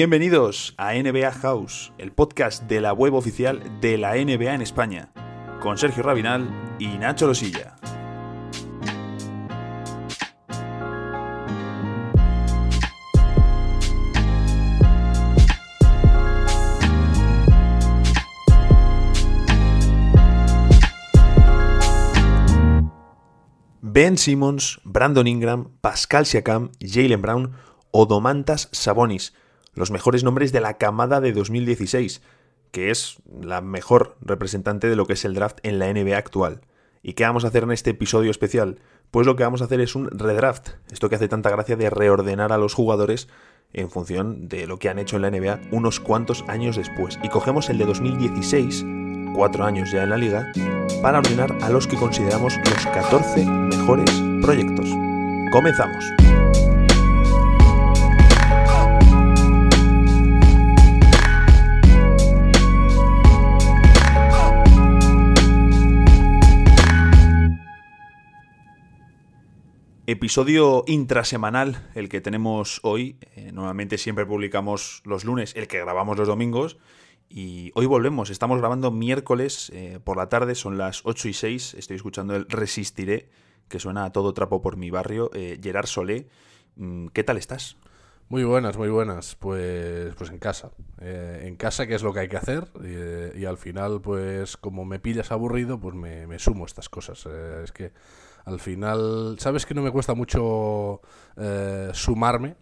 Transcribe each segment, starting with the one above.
Bienvenidos a NBA House, el podcast de la web oficial de la NBA en España, con Sergio Rabinal y Nacho Losilla. Ben Simmons, Brandon Ingram, Pascal Siakam, Jalen Brown o Domantas Sabonis, los mejores nombres de la camada de 2016, que es la mejor representante de lo que es el draft en la NBA actual. ¿Y qué vamos a hacer en este episodio especial? Pues lo que vamos a hacer es un redraft, esto que hace tanta gracia de reordenar a los jugadores en función de lo que han hecho en la NBA unos cuantos años después. Y cogemos el de 2016, cuatro años ya en la liga, para ordenar a los que consideramos los 14 mejores proyectos. Comenzamos. Episodio intrasemanal, el que tenemos hoy. Eh, normalmente siempre publicamos los lunes, el que grabamos los domingos. Y hoy volvemos, estamos grabando miércoles eh, por la tarde, son las 8 y 6. Estoy escuchando el Resistiré, que suena a todo trapo por mi barrio. Eh, Gerard Solé, mm, ¿qué tal estás? Muy buenas, muy buenas. Pues, pues en casa. Eh, en casa, que es lo que hay que hacer. Y, al final, pues como me pillas aburrido, pues me, me sumo estas cosas. es que al final, sabes que no me cuesta mucho sumarme,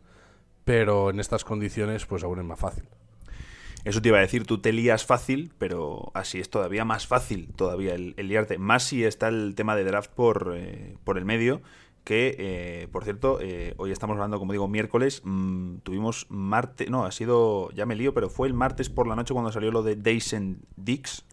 pero en estas condiciones, pues aún es más fácil. Eso te iba a decir, tú te lías fácil, pero así es todavía más fácil todavía el, liarte. Más si está el tema de draft por, eh, por el medio, que, eh, por cierto, eh, hoy estamos hablando, como digo, miércoles, mm, tuvimos martes, no, ha sido, ya me lío, pero fue el martes por la noche cuando salió lo de Dyson Dix.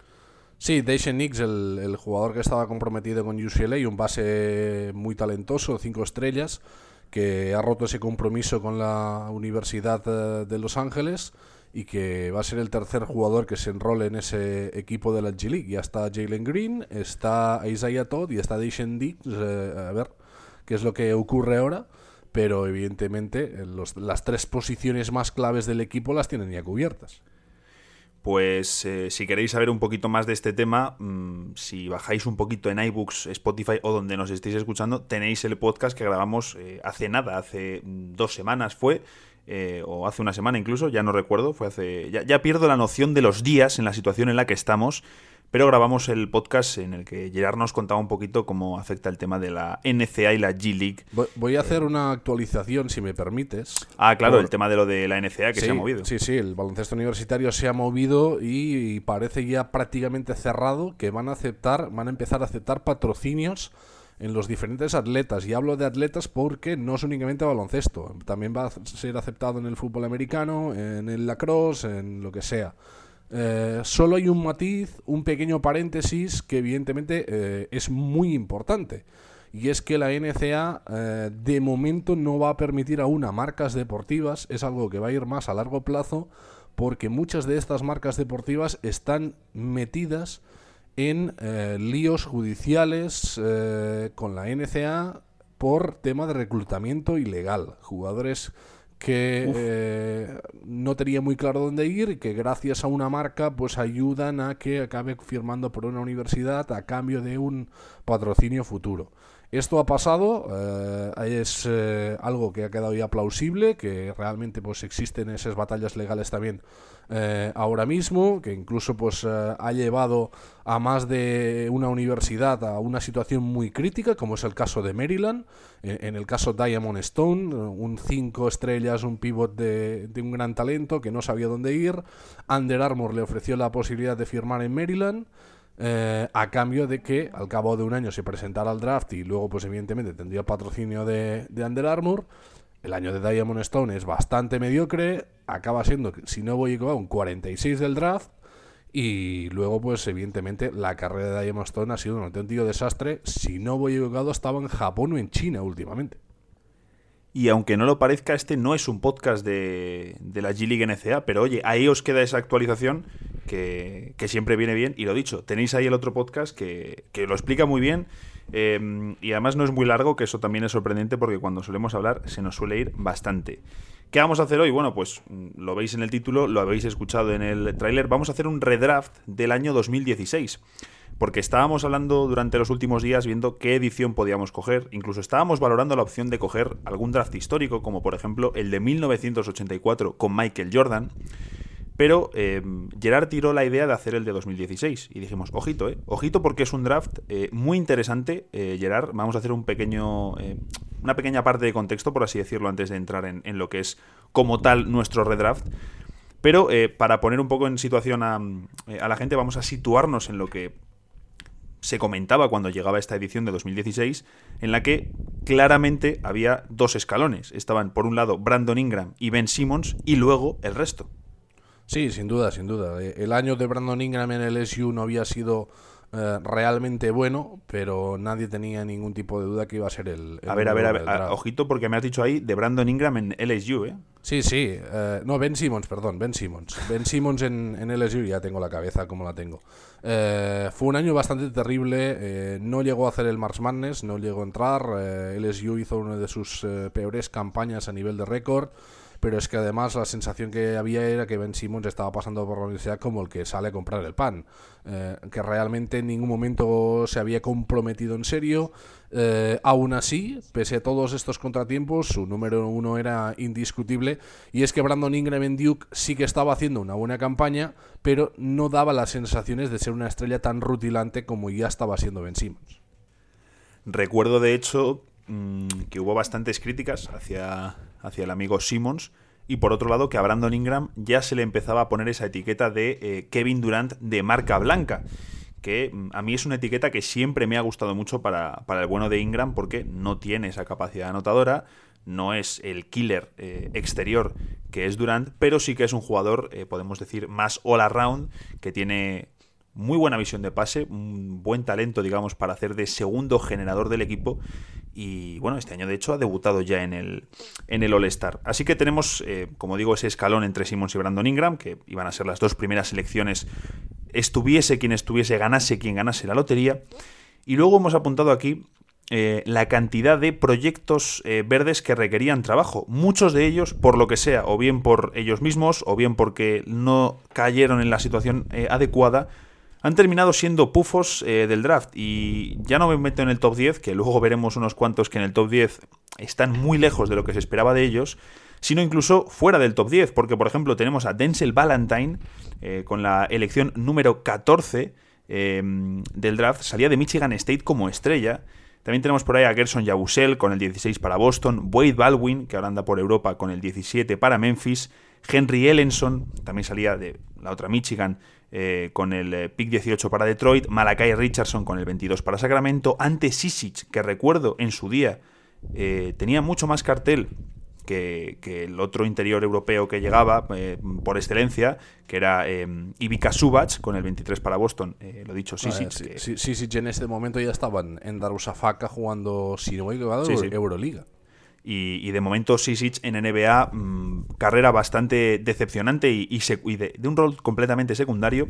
Sí, Dyson Nix, el, el, jugador que estaba comprometido con UCLA, un base muy talentoso, cinco estrellas, que ha roto ese compromiso con la Universidad de Los Ángeles y que va a ser el tercer jugador que se enrole en ese equipo de la G League. Ya está Jalen Green, está Isaiah Todd y está Deshaun Dix. Eh, a ver qué es lo que ocurre ahora. Pero evidentemente eh, las tres posiciones más claves del equipo las tienen ya cubiertas. Pues eh, si queréis saber un poquito más de este tema, mm, si bajáis un poquito en iBooks, Spotify o donde nos estéis escuchando, tenéis el podcast que grabamos hace nada, hace dos semanas fue, eh, o hace una semana incluso, ya no recuerdo, fue hace. Ya, pierdo la noción de los días en la situación en la que estamos, pero grabamos el podcast en el que Gerard nos contaba un poquito cómo afecta el tema de la NCA y la G League. Voy a hacer una actualización, si me permites. Ah, claro, el tema de lo de la NCA que se ha movido. Sí, sí, el baloncesto universitario se ha movido y parece ya prácticamente cerrado que van a aceptar, van a empezar a aceptar patrocinios en los diferentes atletas. Y hablo de atletas porque no es únicamente baloncesto. También va a ser aceptado en el fútbol americano, en el lacrosse, en lo que sea. Eh, solo hay un matiz, un pequeño paréntesis que evidentemente eh, es muy importante. Y es que la NCA eh, de momento no va a permitir aún a marcas deportivas, es algo que va a ir más a largo plazo, porque muchas de estas marcas deportivas están metidas en líos judiciales con la NCA por tema de reclutamiento ilegal. Jugadores que eh, no tenía muy claro dónde ir y que gracias a una marca pues ayudan a que acabe firmando por una universidad a cambio de un patrocinio futuro. Esto ha pasado, es algo que ha quedado ya plausible, que realmente pues existen esas batallas legales también eh, ahora mismo, que incluso pues eh, ha llevado a más de una universidad a una situación muy crítica, como es el caso de Maryland, en, el caso Diamond Stone, un 5 estrellas, un pivot de, un gran talento que no sabía dónde ir. Under Armour le ofreció la posibilidad de firmar en Maryland. Eh, a cambio de que al cabo de un año se presentara al draft y luego pues evidentemente tendría patrocinio de, de Under Armour el año de Diamond Stone es bastante mediocre, acaba siendo, si no voy a un 46 del draft. Y luego, pues evidentemente, la carrera de Diamond Stone ha sido un auténtico desastre. Si no voy equivocado, estaba en Japón o en China últimamente. Y aunque no lo parezca, este no es un podcast de, la G-League NCA, pero oye, ahí os queda esa actualización que, siempre viene bien. Y lo dicho, tenéis ahí el otro podcast que, que lo explica muy bien Em, y además no es muy largo, que eso también es sorprendente porque cuando solemos hablar se nos suele ir bastante. ¿Qué vamos a hacer hoy? Bueno, pues mm, lo veis en el título, lo habéis escuchado en el tráiler. Vamos a hacer un redraft del año 2016 porque estábamos hablando durante los últimos días viendo qué edición podíamos coger, incluso estábamos valorando la opción de coger algún draft histórico, como por ejemplo el de 1984 con Michael Jordan, pero eh, Gerard tiró la idea de hacer el de 2016 y dijimos, ojito, eh, ojito porque es un draft eh, muy interesante, eh, Gerard, vamos a hacer un pequeño, una pequeña parte de contexto, por así decirlo, antes de entrar en, lo que es como tal nuestro redraft. Pero para poner un poco en situación a, a la gente, vamos a situarnos en lo que se comentaba cuando llegaba esta edición de 2016, en la que claramente había dos escalones. Estaban, por un lado, Brandon Ingram y Ben Simmons, y luego el resto. Sí, sin duda, sin duda. Eh, el año de Brandon Ingram en el SU no había sido eh, realmente bueno, pero nadie tenía ningún tipo de duda que iba a ser el. a ver, a ver, a ver, ojito, porque me has dicho ahí de Brandon Ingram en LSU, ¿eh? Sí, sí. Eh, no, Ben Simmons, perdón, Ben Simmons. Ben Simmons en, en LSU, ya tengo la cabeza como la tengo. Eh, fue un año bastante terrible. no llegó a hacer el Mars Madness, no llegó a entrar. LSU hizo una de sus peores campañas a nivel de récord pero es que además la sensación que había era que Ben Simmons estaba pasando por la universidad como el que sale a comprar el pan, eh, que realmente en ningún momento se había comprometido en serio. Eh, aún así, pese a todos estos contratiempos, su número uno era indiscutible y es que Brandon Ingram en Duke sí que estaba haciendo una buena campaña, pero no daba las sensaciones de ser una estrella tan rutilante como ya estaba siendo Ben Simmons. Recuerdo de hecho mm, que hubo bastantes críticas hacia hacia el amigo Simmons. Y por otro lado, que a Brandon Ingram ya se le empezaba a poner esa etiqueta de eh, Kevin Durant de marca blanca. Que mm, a mí es una etiqueta que siempre me ha gustado mucho para, el bueno de Ingram, porque no tiene esa capacidad anotadora, no es el killer eh, exterior que es Durant, pero sí que es un jugador, eh, podemos decir, más all around, que tiene muy buena visión de pase, un buen talento, digamos, para hacer de segundo generador del equipo. Y bueno, este año de hecho ha debutado ya en el, en el All-Star. Así que tenemos, eh, como digo, ese escalón entre Simmons y Brandon Ingram, que iban a ser las dos primeras selecciones, estuviese quien estuviese, ganase quien ganase la lotería. Y luego hemos apuntado aquí eh, la cantidad de proyectos eh, verdes que requerían trabajo. Muchos de ellos, por lo que sea, o bien por ellos mismos, o bien porque no cayeron en la situación adecuada, han terminado siendo pufos eh, del draft. Y ya no me meto en el top 10, que luego veremos unos cuantos que en el top 10 están muy lejos de lo que se esperaba de ellos, sino incluso fuera del top 10, porque por ejemplo tenemos a Denzel Valentine eh, con la elección número 14 em, del draft, salía de Michigan State como estrella. También tenemos por ahí a Gerson Yabusel con el 16 para Boston, Wade Baldwin, que ahora anda por Europa con el 17 para Memphis, Henry Ellenson, también salía de la otra Michigan eh, con el eh, pick 18 para Detroit, Malakai Richardson con el 22 para Sacramento, ante Sisic, que recuerdo en su día eh, tenía mucho más cartel que, el otro interior europeo que llegaba por excelencia, que era Ivica Subac con el 23 para Boston, lo dicho, Sisic. Sisic en este momento ya estaban en Darusafaka jugando, si no he Euroliga. Y, de momento Sisic en NBA, mm, carrera bastante decepcionante y, de, un rol completamente secundario.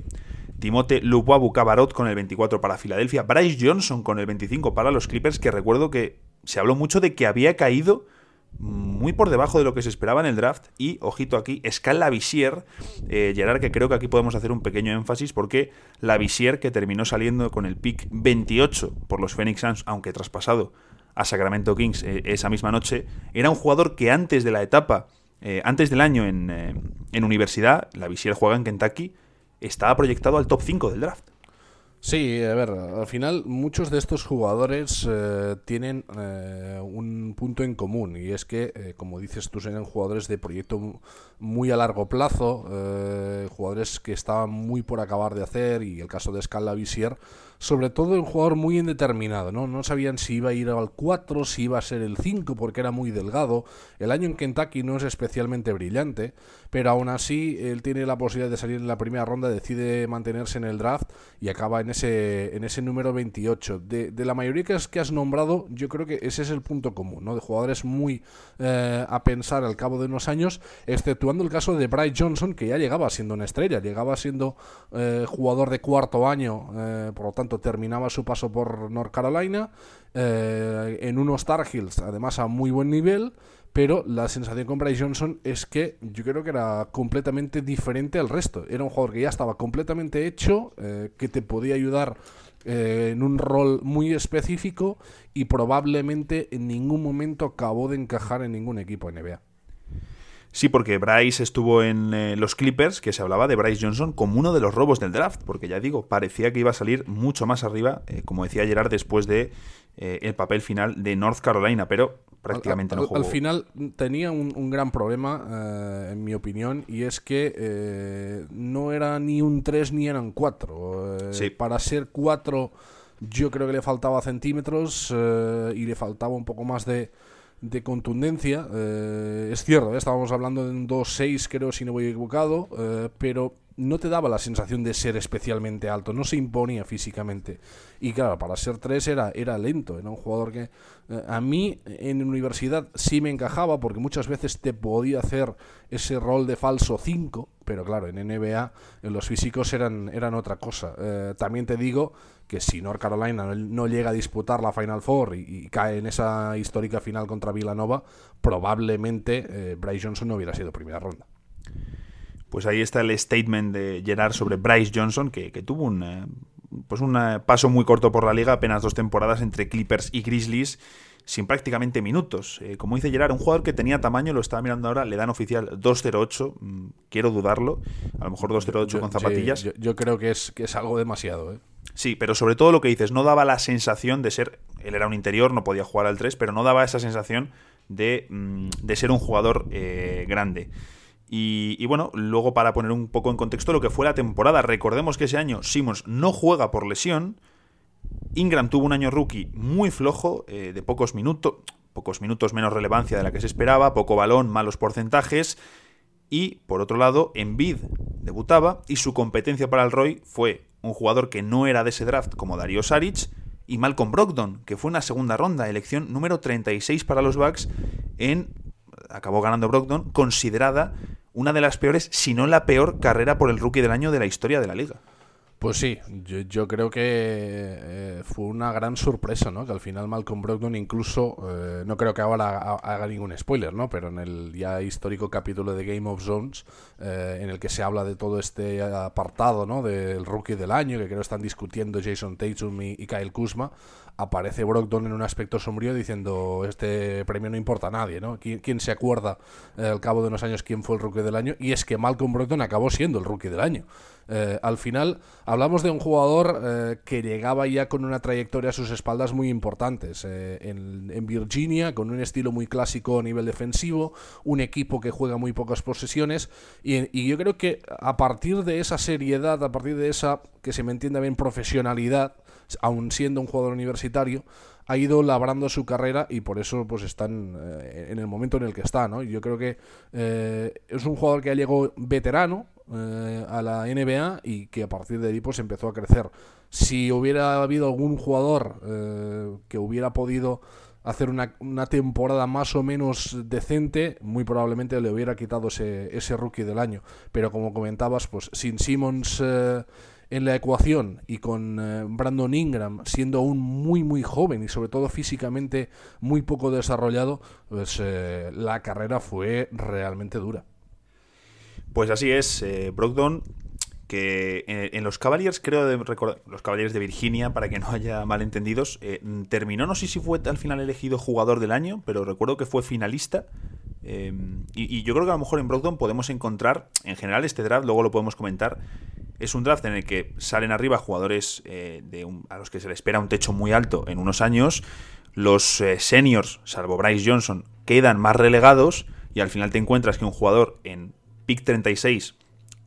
Timote Lubuabu Cabarot con el 24 para Filadelfia. Bryce Johnson con el 25 para los Clippers, que recuerdo que se habló mucho de que había caído muy por debajo de lo que se esperaba en el draft. Y, ojito aquí, Scala Visier, eh, Gerard, que creo que aquí podemos hacer un pequeño énfasis porque la Visier que terminó saliendo con el pick 28 por los Phoenix Suns, aunque traspasado a Sacramento Kings eh, esa misma noche, era un jugador que antes de la etapa, eh, antes del año en, eh, en universidad, la Visier juega en Kentucky, estaba proyectado al top 5 del draft. Sí, a ver, al final muchos de estos jugadores tienen un punto en común y es que, como dices tú, eran jugadores de proyecto muy a largo plazo, jugadores que estaban muy por acabar de hacer y el caso de Scala Visier sobre todo un jugador muy indeterminado, ¿no? No sabían si iba a ir al 4, si iba a ser el 5 porque era muy delgado. El año en Kentucky no es especialmente brillante, pero aún así él tiene la posibilidad de salir en la primera ronda, decide mantenerse en el draft y acaba en ese, en ese número 28. De, la mayoría que has nombrado, yo creo que ese es el punto común, ¿no? De jugadores muy eh, a pensar al cabo de unos años, exceptuando el caso de Bryce Johnson, que ya llegaba siendo una estrella, llegaba siendo eh, jugador de cuarto año, eh, por lo tanto terminaba su paso por North Carolina, eh, en unos Tar Heels, además a muy buen nivel, pero la sensación con Bryce Johnson es que yo creo que era completamente diferente al resto. Era un jugador que ya estaba completamente hecho, eh, que te podía ayudar eh, en un rol muy específico y probablemente en ningún momento acabó de encajar en ningún equipo NBA. Sí, porque Bryce estuvo en eh, los Clippers, que se hablaba de Bryce Johnson como uno de los robos del draft, porque ya digo, parecía que iba a salir mucho más arriba, como decía Gerard, después de el papel final de North Carolina, pero prácticamente al, no jugó. Al final tenía un, gran problema, eh, en mi opinión, y es que eh, no era ni un 3 ni eran 4. Eh, para ser 4 yo creo que le faltaba centímetros y le faltaba un poco más de, de contundencia. es cierto, estábamos hablando de un 2-6 creo si no voy equivocado, pero no te daba la sensación de ser especialmente alto, no se imponía físicamente. Y claro, para ser 3 era, era lento, era un jugador que eh, a mí en universidad sí me encajaba porque muchas veces te podía hacer ese rol de falso 5, pero claro, en NBA en los físicos eran, eran otra cosa. Eh, también te digo que si North Carolina no, llega a disputar la Final Four y, cae en esa histórica final contra Villanova, probablemente eh, Bryce Johnson no hubiera sido primera ronda. Pues ahí está el statement de Gerard sobre Bryce Johnson, que, tuvo un, eh, pues un eh, paso muy corto por la liga, apenas dos temporadas entre Clippers y Grizzlies, sin prácticamente minutos. Eh, como dice Gerard, un jugador que tenía tamaño, lo estaba mirando ahora, le dan oficial 2.08, mm, quiero dudarlo, a lo mejor 2.08 con zapatillas. yo, creo que es, que es algo demasiado. Sí, pero sobre todo lo que dices, no daba la sensación de ser, él era un interior, no podía jugar al 3, pero no daba esa sensación de, mm, de ser un jugador grande. Y, bueno, luego para poner un poco en contexto lo que fue la temporada, recordemos que ese año Simmons no juega por lesión. Ingram tuvo un año rookie muy flojo, eh, de pocos minutos, pocos minutos menos relevancia de la que se esperaba, poco balón, malos porcentajes. Y por otro lado, Embiid debutaba y su competencia para el Roy fue un jugador que no era de ese draft como Darío Saric y Malcolm Brogdon, que fue una segunda ronda, elección número 36 para los Bucks en acabó ganando Brogdon, considerada una de las peores, si no la peor carrera por el rookie del año de la historia de la liga. Pues sí, yo, creo que eh, fue una gran sorpresa, ¿no? Que al final Malcolm Brogdon incluso, eh, no creo que ahora haga ningún spoiler, ¿no? Pero en el ya histórico capítulo de Game of Zones, eh, en el que se habla de todo este apartado, ¿no? Del rookie del año, que creo están discutiendo Jason Tatum y, y Kyle Kuzma, aparece Brogdon en un aspecto sombrío diciendo este premio no importa a nadie, ¿no? ¿Quién, se acuerda al cabo de unos años quién fue el rookie del año? Y es que Malcolm Brogdon acabó siendo el rookie del año. Eh, al final hablamos de un jugador eh, que llegaba ya con una trayectoria a sus espaldas muy importantes. Eh, en, Virginia, con un estilo muy clásico a nivel defensivo, un equipo que juega muy pocas posesiones. Y, yo creo que a partir de esa seriedad, a partir de esa, que se me entienda bien, profesionalidad, aun siendo un jugador universitario, ha ido labrando su carrera y por eso pues están en el momento en el que está, ¿no? Yo creo que es un jugador que ha llegado veterano, eh, a la NBA y que a partir de ahí pues empezó a crecer. Si hubiera habido algún jugador eh, que hubiera podido hacer una, temporada más o menos decente, muy probablemente le hubiera quitado ese, ese rookie del año. Pero como comentabas, pues sin Simmons eh, en la ecuación y con Brandon Ingram siendo aún muy muy joven y sobre todo físicamente muy poco desarrollado, pues la carrera fue realmente dura. Pues así es, eh, Brogdon, que en, los Cavaliers, creo de recordar, los Cavaliers de Virginia, para que no haya malentendidos, eh, terminó, no sé si fue al final elegido jugador del año, pero recuerdo que fue finalista. Eh, y, yo creo que a lo mejor en Brogdon podemos encontrar, en general este draft, luego lo podemos comentar, es un draft en el que salen arriba jugadores de a los que se le espera un techo muy alto en unos años, los seniors, salvo Bryce Johnson, quedan más relegados y al final te encuentras que un jugador en pick 36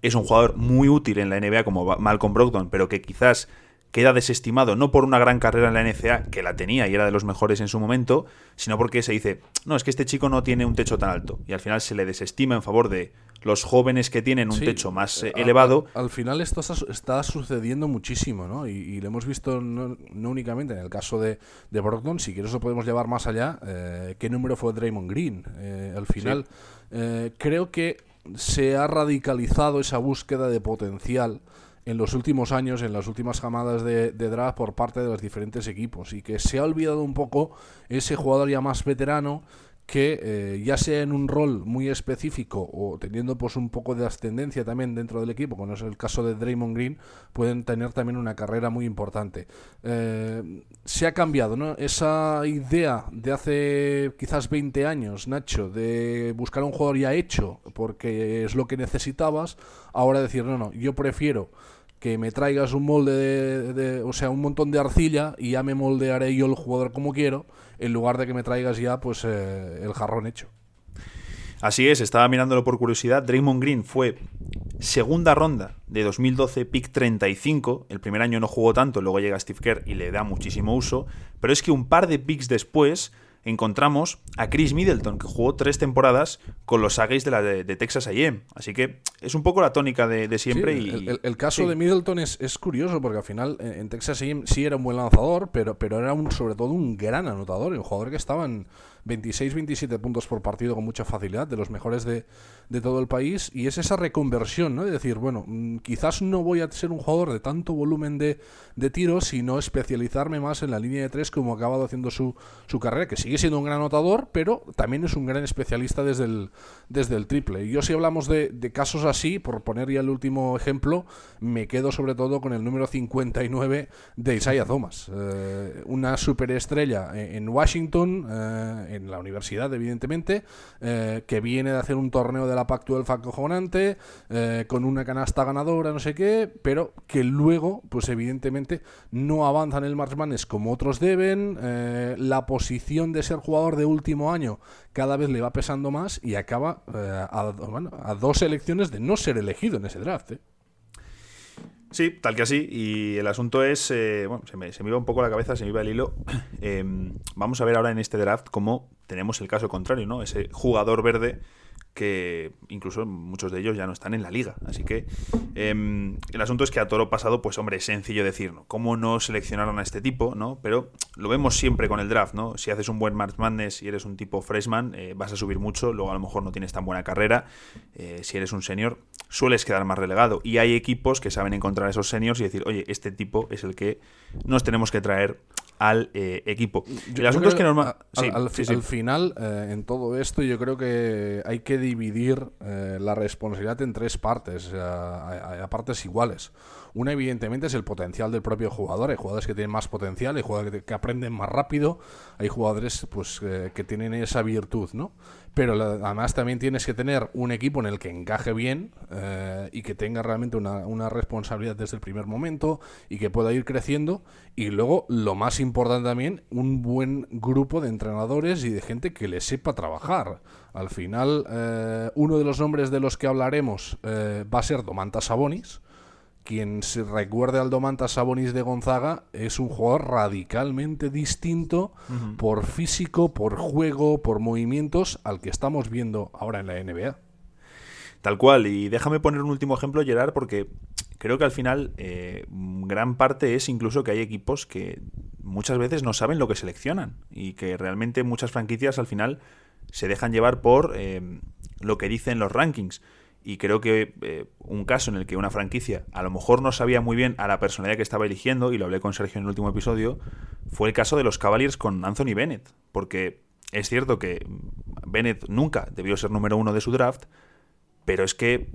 es un jugador muy útil en la NBA como Malcolm Brogdon, pero que quizás queda desestimado no por una gran carrera en la NCA, que la tenía y era de los mejores en su momento, sino porque se dice, no, es que este chico no tiene un techo tan alto, y al final se le desestima en favor de los jóvenes que tienen un techo más eh, elevado. Al, final esto está, sucediendo muchísimo, ¿no? Y, lo hemos visto no, únicamente en el caso de, de Brogdon, si quieres lo podemos llevar más allá, eh, ¿qué número fue Draymond Green? Eh, al final, creo que se ha radicalizado esa búsqueda de potencial en los últimos años, en las últimas jamadas de, de, draft por parte de los diferentes equipos y que se ha olvidado un poco ese jugador ya más veterano que eh, ya sea en un rol muy específico o teniendo pues un poco de ascendencia también dentro del equipo, como es el caso de Draymond Green, pueden tener también una carrera muy importante. Eh, se ha cambiado, ¿no? Esa idea de hace quizás 20 años, Nacho, de buscar un jugador ya hecho porque es lo que necesitabas, ahora decir, no, no, yo prefiero que me traigas un molde de, o sea, un montón de arcilla y ya me moldearé yo el jugador como quiero, en lugar de que me traigas ya pues eh, el jarrón hecho. Así es, estaba mirándolo por curiosidad. Draymond Green fue segunda ronda de 2012, pick 35. El primer año no jugó tanto, luego llega Steve Kerr y le da muchísimo uso. Pero es que un par de picks después encontramos a Chris Middleton, que jugó tres temporadas con los Aggies de, la de, Texas A&M. Así que es un poco la tónica de, siempre. y, el, caso de Middleton es, es, curioso porque al final en, Texas A&M sí era un buen lanzador, pero, pero era un, sobre todo un gran anotador, un jugador que estaba en 26-27 puntos por partido con mucha facilidad, de los mejores de, de, todo el país, y es esa reconversión, ¿no? De decir, bueno, mm, quizás no voy a ser un jugador de tanto volumen de, de tiros, sino especializarme más en la línea de tres como ha acabado haciendo su, su carrera, que sigue siendo un gran anotador, pero también es un gran especialista desde el, desde el triple. Y yo si hablamos de, casos así, por poner ya el último ejemplo, me quedo sobre todo con el número 59 de Isaiah Thomas, eh, una superestrella en Washington, eh, en la universidad, evidentemente, eh, que viene de hacer un torneo de la Pac-12 acojonante, eh, con una canasta ganadora, no sé qué, pero que luego, pues evidentemente, no avanza en el March Madness como otros deben, eh, la posición de ser jugador de último año cada vez le va pesando más y acaba a, a, dos elecciones de no ser elegido en ese draft. Sí, tal que así. Y el asunto es, eh, bueno, se me, iba un poco la cabeza, se me iba el hilo. Em, vamos a ver ahora en este draft cómo tenemos el caso contrario, ¿no? Ese jugador verde que incluso muchos de ellos ya no están en la liga. Así que em, el asunto es que a toro pasado, pues hombre, es sencillo decir, ¿no? ¿Cómo no seleccionaron a este tipo, no? Pero lo vemos siempre con el draft, ¿no? Si haces un buen March Madness y eres un tipo freshman, eh, vas a subir mucho, luego a lo mejor no tienes tan buena carrera. Eh, si eres un senior, sueles quedar más relegado. Y hay equipos que saben encontrar a esos seniors y decir, oye, este tipo es el que nos tenemos que traer al eh, equipo. el asunto es que normal... al, final, eh, en todo esto, yo creo que hay que dividir eh, la responsabilidad en tres partes, a, partes iguales. Una, evidentemente, es el potencial del propio jugador. Hay jugadores que tienen más potencial, hay jugadores que, aprenden más rápido, hay jugadores pues, que tienen esa virtud, ¿no? pero además también tienes que tener un equipo en el que encaje bien eh, y que tenga realmente una, responsabilidad desde el primer momento y que pueda ir creciendo. Y luego, lo más importante también, un buen grupo de entrenadores y de gente que le sepa trabajar. Al final, eh, uno de los nombres de los que hablaremos eh, va a ser Domantas Sabonis quien se recuerde al Domantas Sabonis de Gonzaga es un jugador radicalmente distinto por físico, por juego, por movimientos al que estamos viendo ahora en la NBA. Tal cual, y déjame poner un último ejemplo, Gerard, porque creo que al final eh, gran parte es incluso que hay equipos que muchas veces no saben lo que seleccionan y que realmente muchas franquicias al final se dejan llevar por eh, lo que dicen los rankings. Y creo que eh, un caso en el que una franquicia a lo mejor no sabía muy bien a la personalidad que estaba eligiendo, y lo hablé con Sergio en el último episodio, fue el caso de los Cavaliers con Anthony Bennett. Porque es cierto que Bennett nunca debió ser número uno de su draft, pero es que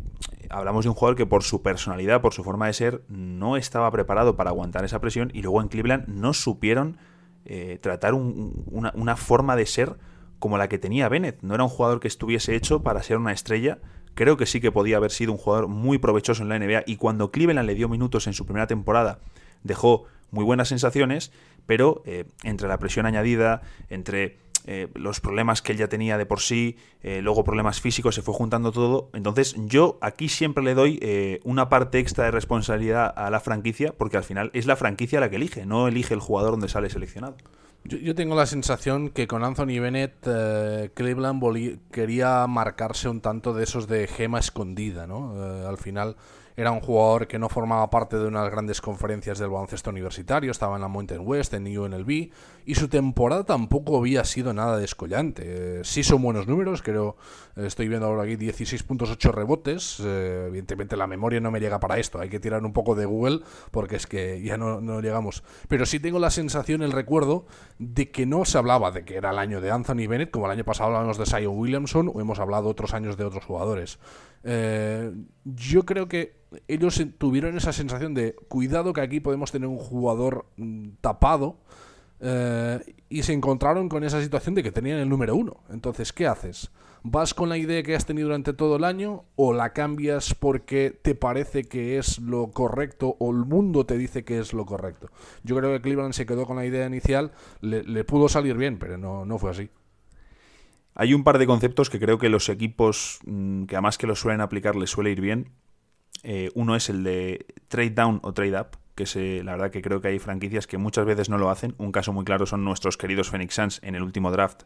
hablamos de un jugador que por su personalidad, por su forma de ser, no estaba preparado para aguantar esa presión y luego en Cleveland no supieron eh, tratar una, una forma de ser como la que tenía Bennett. No era un jugador que estuviese hecho para ser una estrella, Creo que sí que podía haber sido un jugador muy provechoso en la NBA y cuando Cleveland le dio minutos en su primera temporada dejó muy buenas sensaciones, pero eh, entre la presión añadida, entre eh, los problemas que él ya tenía de por sí, eh, luego problemas físicos, se fue juntando todo. Entonces yo aquí siempre le doy una parte extra de responsabilidad a la franquicia, porque al final es la franquicia la que elige, no elige el jugador donde sale seleccionado. Yo, tengo la sensación que con Anthony Bennett eh, Cleveland quería marcarse un tanto de esos de gema escondida, ¿no? Eh, al final era un jugador que no formaba parte de unas grandes conferencias del baloncesto universitario, estaba en la Mountain West, en UNLV, y su temporada tampoco había sido nada descollante. Eh, sí son buenos números, creo, estoy viendo ahora aquí 16.8 rebotes, eh, evidentemente la memoria no me llega para esto, hay que tirar un poco de Google porque es que ya no, no llegamos. Pero sí tengo la sensación, el recuerdo, de que no se hablaba de que era el año de Anthony Bennett, como el año pasado hablamos de Zion Williamson, o hemos hablado otros años de otros jugadores. Eh, yo creo que ellos tuvieron esa sensación de cuidado que aquí podemos tener un jugador mm, tapado eh, y se encontraron con esa situación de que tenían el número uno. Entonces, ¿qué haces? ¿Vas con la idea que has tenido durante todo el año o la cambias porque te parece que es lo correcto o el mundo te dice que es lo correcto? Yo creo que Cleveland se quedó con la idea inicial, le, pudo salir bien, pero no, no fue así. Hay un par de conceptos que creo que los equipos, mm, que además que lo suelen aplicar, les suele ir bien. Eh, uno es el de trade down o trade up, que es, eh, la verdad que creo que hay franquicias que muchas veces no lo hacen. Un caso muy claro son nuestros queridos Phoenix Suns en el último draft,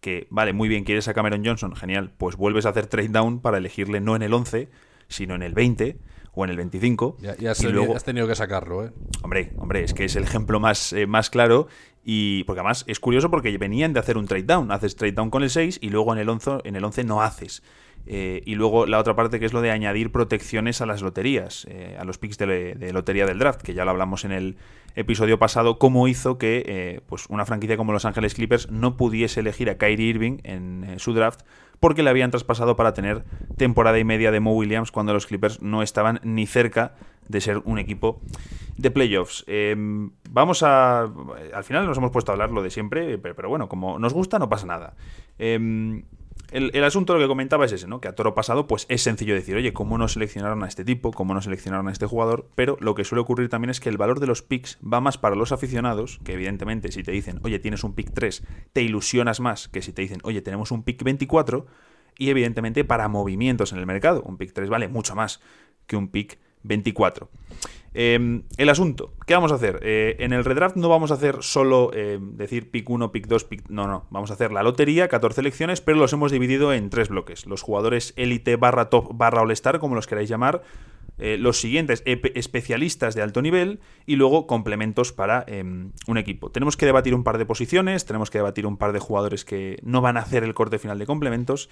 que, vale, muy bien, quieres a Cameron Johnson, genial, pues vuelves a hacer trade down para elegirle no en el 11, sino en el 20 o en el 25. Ya, ya has, y luego, has tenido que sacarlo, ¿eh? Hombre, hombre, es que es el ejemplo más, eh, más claro y porque además es curioso porque venían de hacer un trade down. Haces trade down con el 6 y luego en el 11, en el 11 no haces. Eh, y luego la otra parte que es lo de añadir protecciones a las loterías, eh, a los picks de, lotería del draft, que ya lo hablamos en el episodio pasado, cómo hizo que eh, pues una franquicia como Los Ángeles Clippers no pudiese elegir a Kyrie Irving en su draft porque le habían traspasado para tener temporada y media de Mo Williams cuando los Clippers no estaban ni cerca de ser un equipo de playoffs. Em, vamos a... Al final nos hemos puesto a hablar lo de siempre, pero, bueno, como nos gusta no pasa nada. El, asunto lo que comentaba es ese, ¿no? Que a toro pasado, pues es sencillo decir, oye, ¿cómo no seleccionaron a este tipo? ¿Cómo no seleccionaron a este jugador? Pero lo que suele ocurrir también es que el valor de los picks va más para los aficionados, que evidentemente si te dicen, oye, tienes un pick 3, te ilusionas más que si te dicen, oye, tenemos un pick 24, y evidentemente para movimientos en el mercado. Un pick 3 vale mucho más que un pick 24. Em, el asunto, ¿qué vamos a hacer? Eh, en el redraft no vamos a hacer solo em, decir pick 1, pick 2, pick... No, no, vamos a hacer la lotería, 14 elecciones, pero los hemos dividido en tres bloques. Los jugadores élite barra top barra all-star, como los queráis llamar, eh, los siguientes especialistas de alto nivel y luego complementos para em, un equipo. Tenemos que debatir un par de posiciones, tenemos que debatir un par de jugadores que no van a hacer el corte final de complementos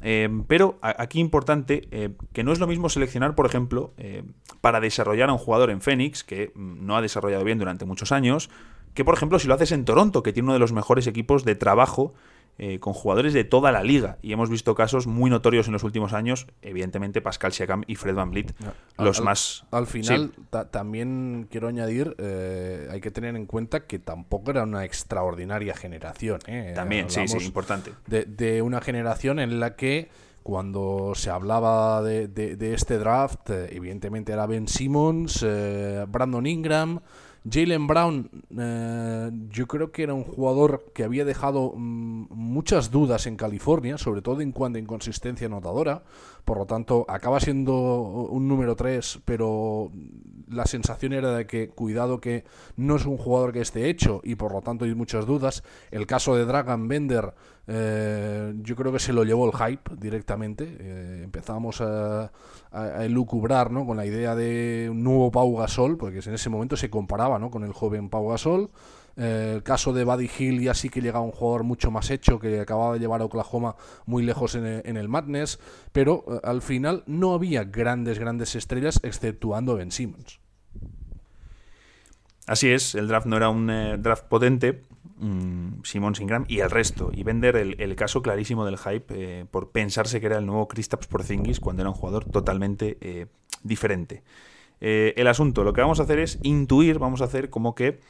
eh, pero aquí importante eh, que no es lo mismo seleccionar, por ejemplo, eh, para desarrollar a un jugador en Phoenix, que mm, no ha desarrollado bien durante muchos años, que por ejemplo si lo haces en Toronto, que tiene uno de los mejores equipos de trabajo eh, con jugadores de toda la liga. Y hemos visto casos muy notorios en los últimos años, evidentemente Pascal Siakam y Fred Van Vliet, los más... Al final, también quiero añadir, eh, hay que tener en cuenta que tampoco era una extraordinaria generación. ¿eh? También, sí, sí, importante. De, una generación en la que cuando se hablaba de, de este draft, evidentemente era Ben Simmons, Brandon Ingram, Jalen Brown, eh, yo creo que era un jugador que había dejado mm, muchas dudas en California, sobre todo en cuanto a inconsistencia anotadora. Por lo tanto, acaba siendo un número 3, pero la sensación era de que cuidado que no es un jugador que esté hecho y por lo tanto hay muchas dudas. El caso de Dragon Bender, eh, yo creo que se lo llevó el hype directamente. Eh, empezamos a, a, ¿no? con la idea de un nuevo Pau Gasol, porque en ese momento se comparaba ¿no? con el joven Pau Gasol. Eh, el caso de Buddy Hill ya sí que llegaba un jugador mucho más hecho que acababa de llevar a Oklahoma muy lejos en el, Madness, pero al final no había grandes, grandes estrellas exceptuando Ben Simmons. Así es, el draft no era un draft potente, mm, Simmons Ingram y el resto. Y vender el, caso clarísimo del hype por pensarse que era el nuevo Kristaps Porzingis cuando era un jugador totalmente diferente. el asunto, lo que vamos a hacer es intuir, vamos a hacer como que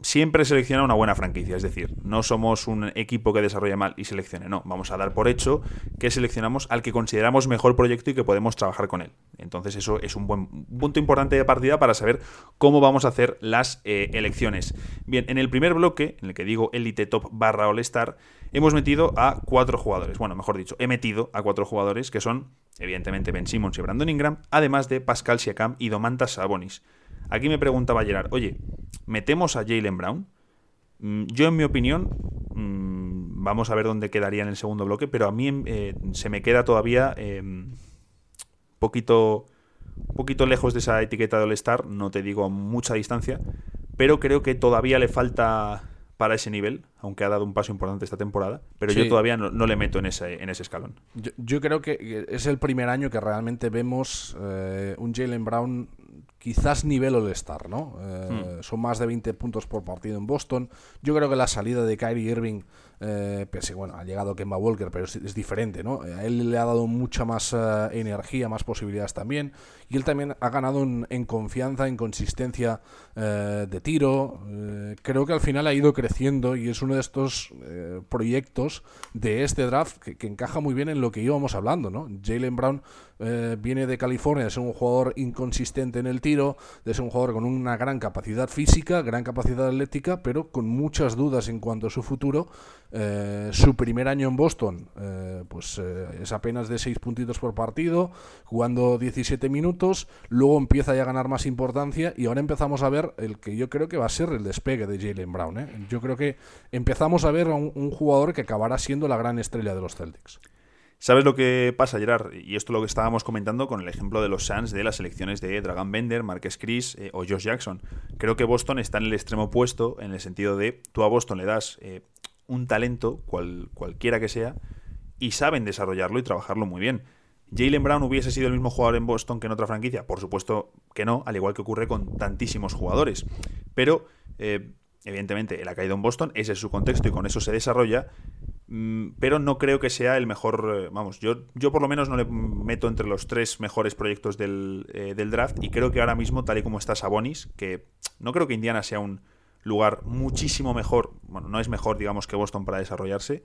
siempre selecciona una buena franquicia. Es decir, no somos un equipo que desarrolla mal y seleccione. No, vamos a dar por hecho que seleccionamos al que consideramos mejor proyecto y que podemos trabajar con él. Entonces eso es un buen punto importante de partida para saber cómo vamos a hacer las eh, elecciones. Bien, en el primer bloque, en el que digo Elite Top barra All Star, hemos metido a cuatro jugadores. Bueno, mejor dicho, he metido a cuatro jugadores que son, evidentemente, Ben Simmons y Brandon Ingram, además de Pascal Siakam y Domantas Sabonis. Aquí me preguntaba Gerard, oye, ¿metemos a Jalen Brown? Mm, yo, en mi opinión, mm, vamos a ver dónde quedaría en el segundo bloque, pero a mí eh, se me queda todavía em, poquito poquito lejos de esa etiqueta de All-Star, no te digo a mucha distancia, pero creo que todavía le falta para ese nivel, aunque ha dado un paso importante esta temporada, pero yo todavía no, le meto en ese, en ese escalón. Yo, creo que es el primer año que realmente vemos eh, un Jalen Brown quizás nivel All-Star, ¿no? Eh, hmm. Son más de 20 puntos por partido en Boston. Yo creo que la salida de Kyrie Irving eh, pese, bueno, ha llegado Kemba Walker, pero es, diferente, ¿no? A él le ha dado mucha más eh, energía, más posibilidades también, y él también ha ganado en, confianza, en consistencia eh, de tiro. Eh, creo que al final ha ido creciendo y es uno de estos proyectos de este draft que, encaja muy bien en lo que íbamos hablando, ¿no? Jalen Brown viene de California de ser un jugador inconsistente en el tiro, de ser un jugador con una gran capacidad física, gran capacidad atlética, pero con muchas dudas en cuanto a su futuro. Eh, su primer año en Boston eh, pues eh, es apenas de 6 puntitos por partido, jugando 17 minutos, luego empieza ya a ganar más importancia y ahora empezamos a ver el que yo creo que va a ser el despegue de Jalen Brown. Yo creo que empezamos a ver a un, jugador que acabará siendo la gran estrella de los Celtics. ¿Sabes lo que pasa, Gerard? Y esto es lo que estábamos comentando con el ejemplo de los Suns de las selecciones de Dragon Bender, Marques Chris o Josh Jackson. Creo que Boston está en el extremo opuesto, en el sentido de tú a Boston le das un talento, cual, cualquiera que sea, y saben desarrollarlo y trabajarlo muy bien. ¿Jalen Brown hubiese sido el mismo jugador en Boston que en otra franquicia? Por supuesto que no, al igual que ocurre con tantísimos jugadores. Pero, eh, evidentemente, él ha caído en Boston, ese es su contexto y con eso se desarrolla. Mm, pero no creo que sea el mejor. Eh, vamos, yo, yo por lo menos no le meto entre los tres mejores proyectos del, eh, del draft. Y creo que ahora mismo, tal y como está Sabonis, que no creo que Indiana sea un lugar muchísimo mejor, bueno, no es mejor, digamos, que Boston para desarrollarse.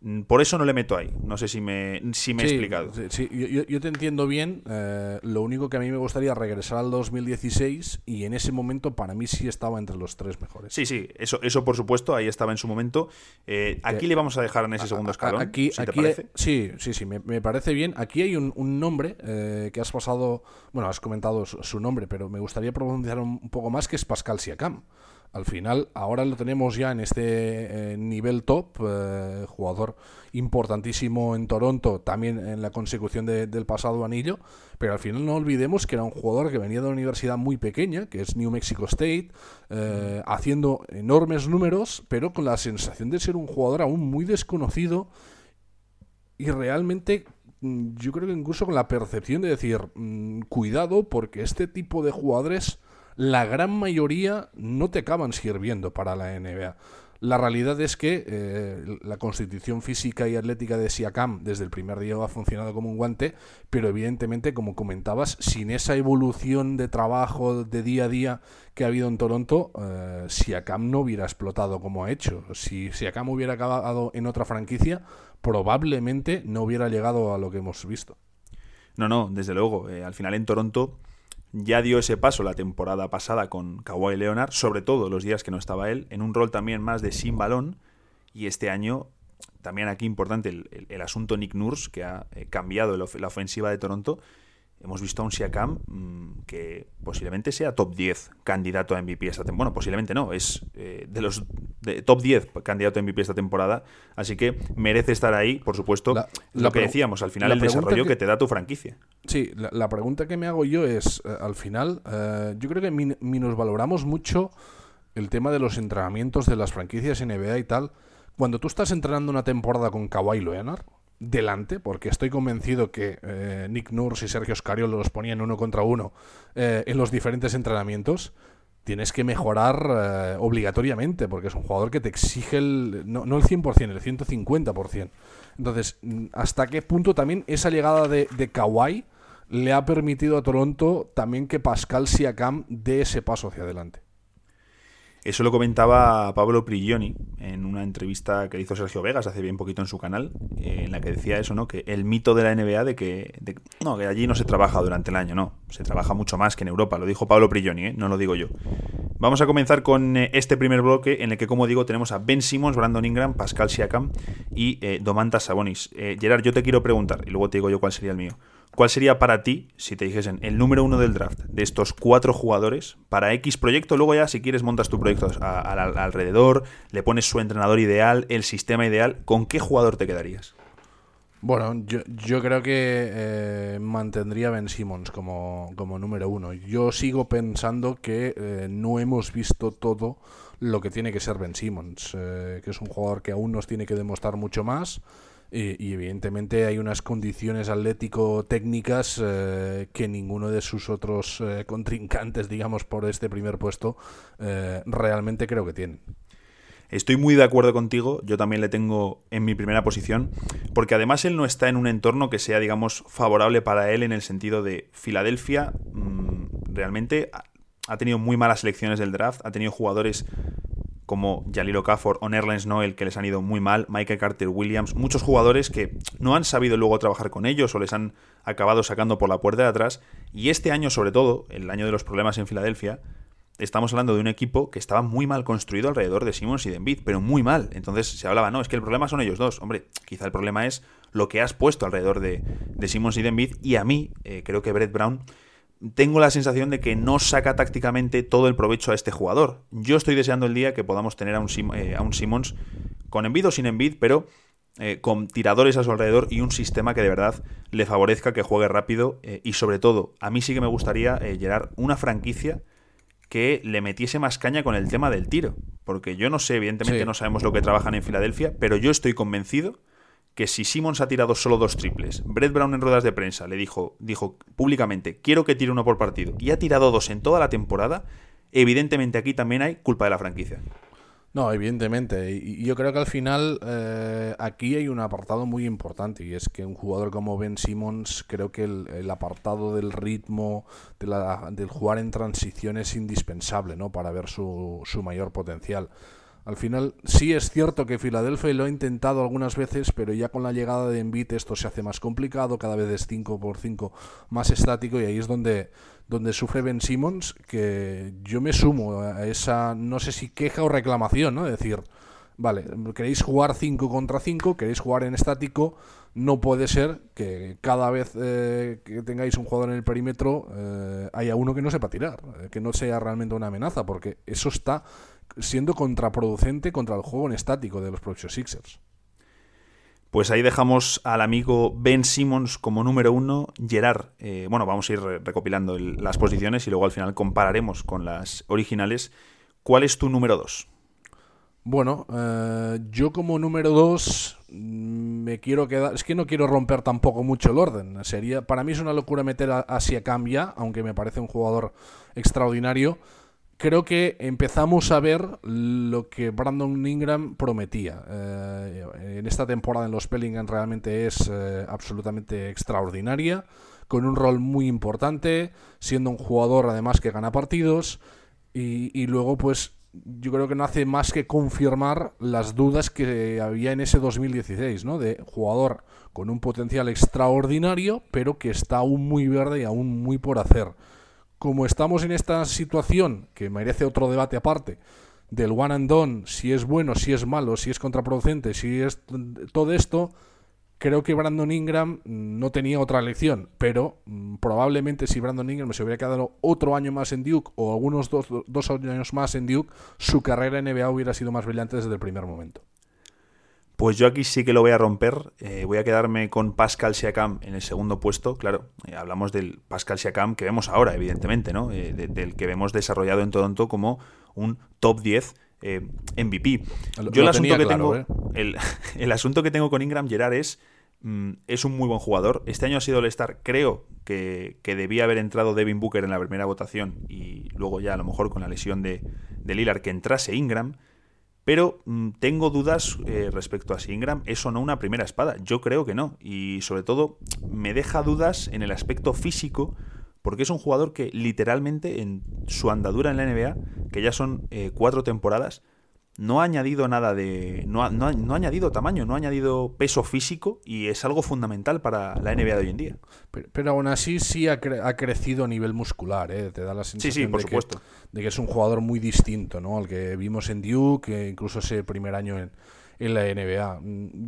Mm, por eso no le meto ahí. No sé si me, si me he explicado. Sí, yo, te entiendo bien. Eh, lo único que a mí me gustaría regresar al 2016 y en ese momento para mí sí estaba entre los tres mejores. Sí, sí, eso, eso por supuesto, ahí estaba en su momento. Eh, aquí eh, le vamos a dejar en ese segundo escalón. Aquí, aquí sí, sí, sí, me, parece bien. Aquí hay un, nombre que has pasado, bueno, has comentado su, nombre, pero me gustaría pronunciar un, poco más, que es Pascal Siakam al final ahora lo tenemos ya en este eh, nivel top, eh, jugador importantísimo en Toronto, también en la consecución del pasado anillo, pero al final no olvidemos que era un jugador que venía de una universidad muy pequeña, que es New Mexico State, eh, haciendo enormes números, pero con la sensación de ser un jugador aún muy desconocido y realmente mm, yo creo que incluso con la percepción de decir, mm, cuidado porque este tipo de jugadores la gran mayoría no te acaban sirviendo para la NBA. La realidad es que eh, la constitución física y atlética de Siakam desde el primer día ha funcionado como un guante, pero evidentemente, como comentabas, sin esa evolución de trabajo de día a día que ha habido en Toronto, eh, Siakam no hubiera explotado como ha hecho. Si Siakam hubiera acabado en otra franquicia, probablemente no hubiera llegado a lo que hemos visto. No, no, desde luego. Eh, al final en Toronto ya dio ese paso la temporada pasada con Kawhi Leonard, sobre todo los días que no estaba él, en un rol también más de sin balón. Y este año, también aquí importante el, asunto Nick Nurse, que ha eh, cambiado la ofensiva de Toronto hemos visto a un Siakam mm, que posiblemente sea top 10 candidato a MVP esta temporada. Bueno, posiblemente no, es eh, de los de top 10 candidato a MVP esta temporada, así que merece estar ahí, por supuesto. lo que decíamos, al final el desarrollo que, te da tu franquicia. Sí, la, pregunta que me hago yo es, eh, al final, eh, yo creo que nos valoramos mucho el tema de los entrenamientos de las franquicias NBA y tal. Cuando tú estás entrenando una temporada con Kawhi Leonard, delante, porque estoy convencido que eh, Nick Nurse y Sergio Scariolo los ponían uno contra uno eh, en los diferentes entrenamientos, tienes que mejorar eh, obligatoriamente, porque es un jugador que te exige el, no, no el 100%, el 150%. Entonces, ¿hasta qué punto también esa llegada de, de Kawhi le ha permitido a Toronto también que Pascal Siakam dé ese paso hacia adelante? Eso lo comentaba Pablo Prigioni en una entrevista que hizo Sergio Vegas hace bien poquito en su canal, eh, en la que decía eso, ¿no? Que el mito de la NBA de que, no, que allí no se trabaja durante el año, no, se trabaja mucho más que en Europa, lo dijo Pablo Prigioni, ¿eh? no lo digo yo. Vamos a comenzar con eh, este primer bloque en el que, como digo, tenemos a Ben Simmons, Brandon Ingram, Pascal Siakam y Domantas Sabonis. Gerard, yo te quiero preguntar, y luego te digo yo cuál sería el mío. ¿Cuál sería para ti, si te dijesen, el número uno del draft de estos cuatro jugadores para X proyecto? Luego ya, si quieres, montas tu proyecto alrededor, le pones su entrenador ideal, el sistema ideal. ¿Con qué jugador te quedarías? Bueno, yo, yo creo que eh, mantendría a Ben Simmons como, como, número uno. Yo sigo pensando que eh, no hemos visto todo lo que tiene que ser Ben Simmons, eh, que es un jugador que aún nos tiene que demostrar mucho más. Y, evidentemente hay unas condiciones atlético-técnicas que ninguno de sus otros contrincantes, digamos, por este primer puesto, realmente creo que tienen. Estoy muy de acuerdo contigo, yo también le tengo en mi primera posición, porque además él no está en un entorno que sea, digamos, favorable para él en el sentido de Filadelfia mm, realmente ha tenido muy malas elecciones del draft, ha tenido jugadores como Jalilo Okafor o Nerlens Noel que les han ido muy mal, Michael Carter Williams, muchos jugadores que no han sabido luego trabajar con ellos o les han acabado sacando por la puerta de atrás, y este año sobre todo, el año de los problemas en Filadelfia, estamos hablando de un equipo que estaba muy mal construido alrededor de Simmons y de pero muy mal. Entonces se hablaba, no, es que el problema son ellos dos. Hombre, quizá el problema es lo que has puesto alrededor de, de Simmons y de. Y a mí, eh, creo que Brett Brown, tengo la sensación de que no saca tácticamente todo el provecho a este jugador. Yo estoy deseando el día que podamos tener a un, eh, a un Simmons con Embiid o sin Embiid, pero eh, con tiradores a su alrededor y un sistema que de verdad le favorezca que juegue rápido y sobre todo, a mí sí que me gustaría llenar una franquicia que le metiese más caña con el tema del tiro. Porque yo no sé, evidentemente no sabemos lo que trabajan en Filadelfia, pero yo estoy convencido que si Simmons ha tirado solo dos triples, Brett Brown en ruedas de prensa le dijo, dijo públicamente, quiero que tire uno por partido, y ha tirado dos en toda la temporada, evidentemente aquí también hay culpa de la franquicia. No, evidentemente. Y yo creo que al final eh, aquí hay un apartado muy importante y es que un jugador como Ben Simmons, creo que el, apartado del ritmo, de la, del jugar en transición es indispensable ¿no? para ver su, su mayor potencial. Al final sí es cierto que Filadelfia lo ha intentado algunas veces, pero ya con la llegada de Embiid esto se hace más complicado, cada vez es 5 por 5 más estático y ahí es donde donde sufre Ben Simmons, que yo me sumo a esa, no sé si queja o reclamación, ¿no? Decir, vale, queréis jugar 5 contra 5, queréis jugar en estático, no puede ser que cada vez eh, que tengáis un jugador en el perímetro eh, haya uno que no sepa tirar, eh, que no sea realmente una amenaza, porque eso está siendo contraproducente contra el juego en estático de los propios Sixers. Pues ahí dejamos al amigo Ben Simmons como número uno. Gerard, eh, bueno, vamos a ir recopilando las posiciones y luego al final compararemos con las originales. ¿Cuál es tu número dos? Bueno, eh, yo como número dos mm, me quiero quedar. Es que no quiero romper tampoco mucho el orden. Sería, para mí es una locura meter a, a Siakam ya, aunque me parece un jugador extraordinario creo que empezamos a ver lo que Brandon Ingram prometía. Eh, en esta temporada en los Pellingham realmente es eh, absolutamente extraordinaria, con un rol muy importante, siendo un jugador además que gana partidos y, luego pues yo creo que no hace más que confirmar las dudas que había en ese 2016, ¿no? De jugador con un potencial extraordinario, pero que está aún muy verde y aún muy por hacer como estamos en esta situación, que merece otro debate aparte, del one and done, si es bueno, si es malo, si es contraproducente, si es todo esto, creo que Brandon Ingram no tenía otra elección, pero mm, probablemente si Brandon Ingram se hubiera quedado otro año más en Duke o algunos dos, dos años más en Duke, su carrera en NBA hubiera sido más brillante desde el primer momento. Pues yo aquí sí que lo voy a romper. Eh, voy a quedarme con Pascal Siakam en el segundo puesto. Claro, eh, hablamos del Pascal Siakam que vemos ahora, evidentemente, ¿no? Eh, del que vemos desarrollado en Toronto como un top 10 MVP. yo el asunto que tengo. El, asunto que tengo con Ingram Gerard es. Mm, es un muy buen jugador. Este año ha sido el star. Creo que, debía haber entrado Devin Booker en la primera votación. Y luego ya a lo mejor con la lesión de, de Lillard que entrase Ingram. Pero mm, tengo dudas eh, respecto a si Ingram es o no una primera espada. Yo creo que no. Y sobre todo me deja dudas en el aspecto físico, porque es un jugador que literalmente en su andadura en la NBA, que ya son eh, cuatro temporadas, no ha añadido nada de. No ha, no, ha, añadido tamaño, no ha añadido peso físico y es algo fundamental para la NBA de hoy en día. Pero, aún así sí ha, crecido a nivel muscular, ¿eh? te da la sensación por de, supuesto. Que, de que es un jugador muy distinto ¿no? al que vimos en Duke, incluso ese primer año en, en la NBA.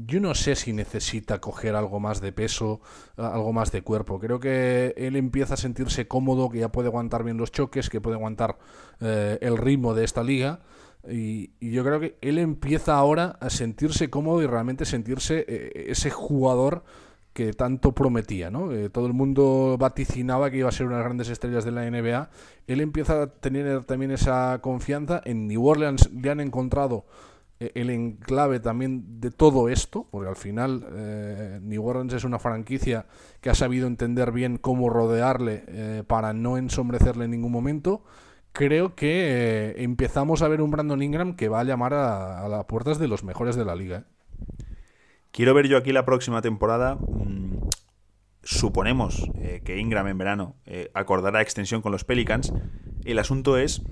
Yo no sé si necesita coger algo más de peso, algo más de cuerpo. Creo que él empieza a sentirse cómodo, que ya puede aguantar bien los choques, que puede aguantar eh, el ritmo de esta liga y, yo creo que él empieza ahora a sentirse cómodo y realmente sentirse eh, ese jugador que tanto prometía, ¿no? Eh, todo el mundo vaticinaba que iba a ser una de las grandes estrellas de la NBA. Él empieza a tener también esa confianza. En New Orleans le han encontrado eh, el enclave también de todo esto, porque al final New Orleans es una franquicia que ha sabido entender bien cómo rodearle para no ensombrecerle en ningún momento. Creo que empezamos a ver un Brandon Ingram que va a llamar a, las puertas de los mejores de la liga. Quiero ver yo aquí la próxima temporada. Mm, suponemos eh, que Ingram en verano eh, acordará extensión con los Pelicans. El asunto es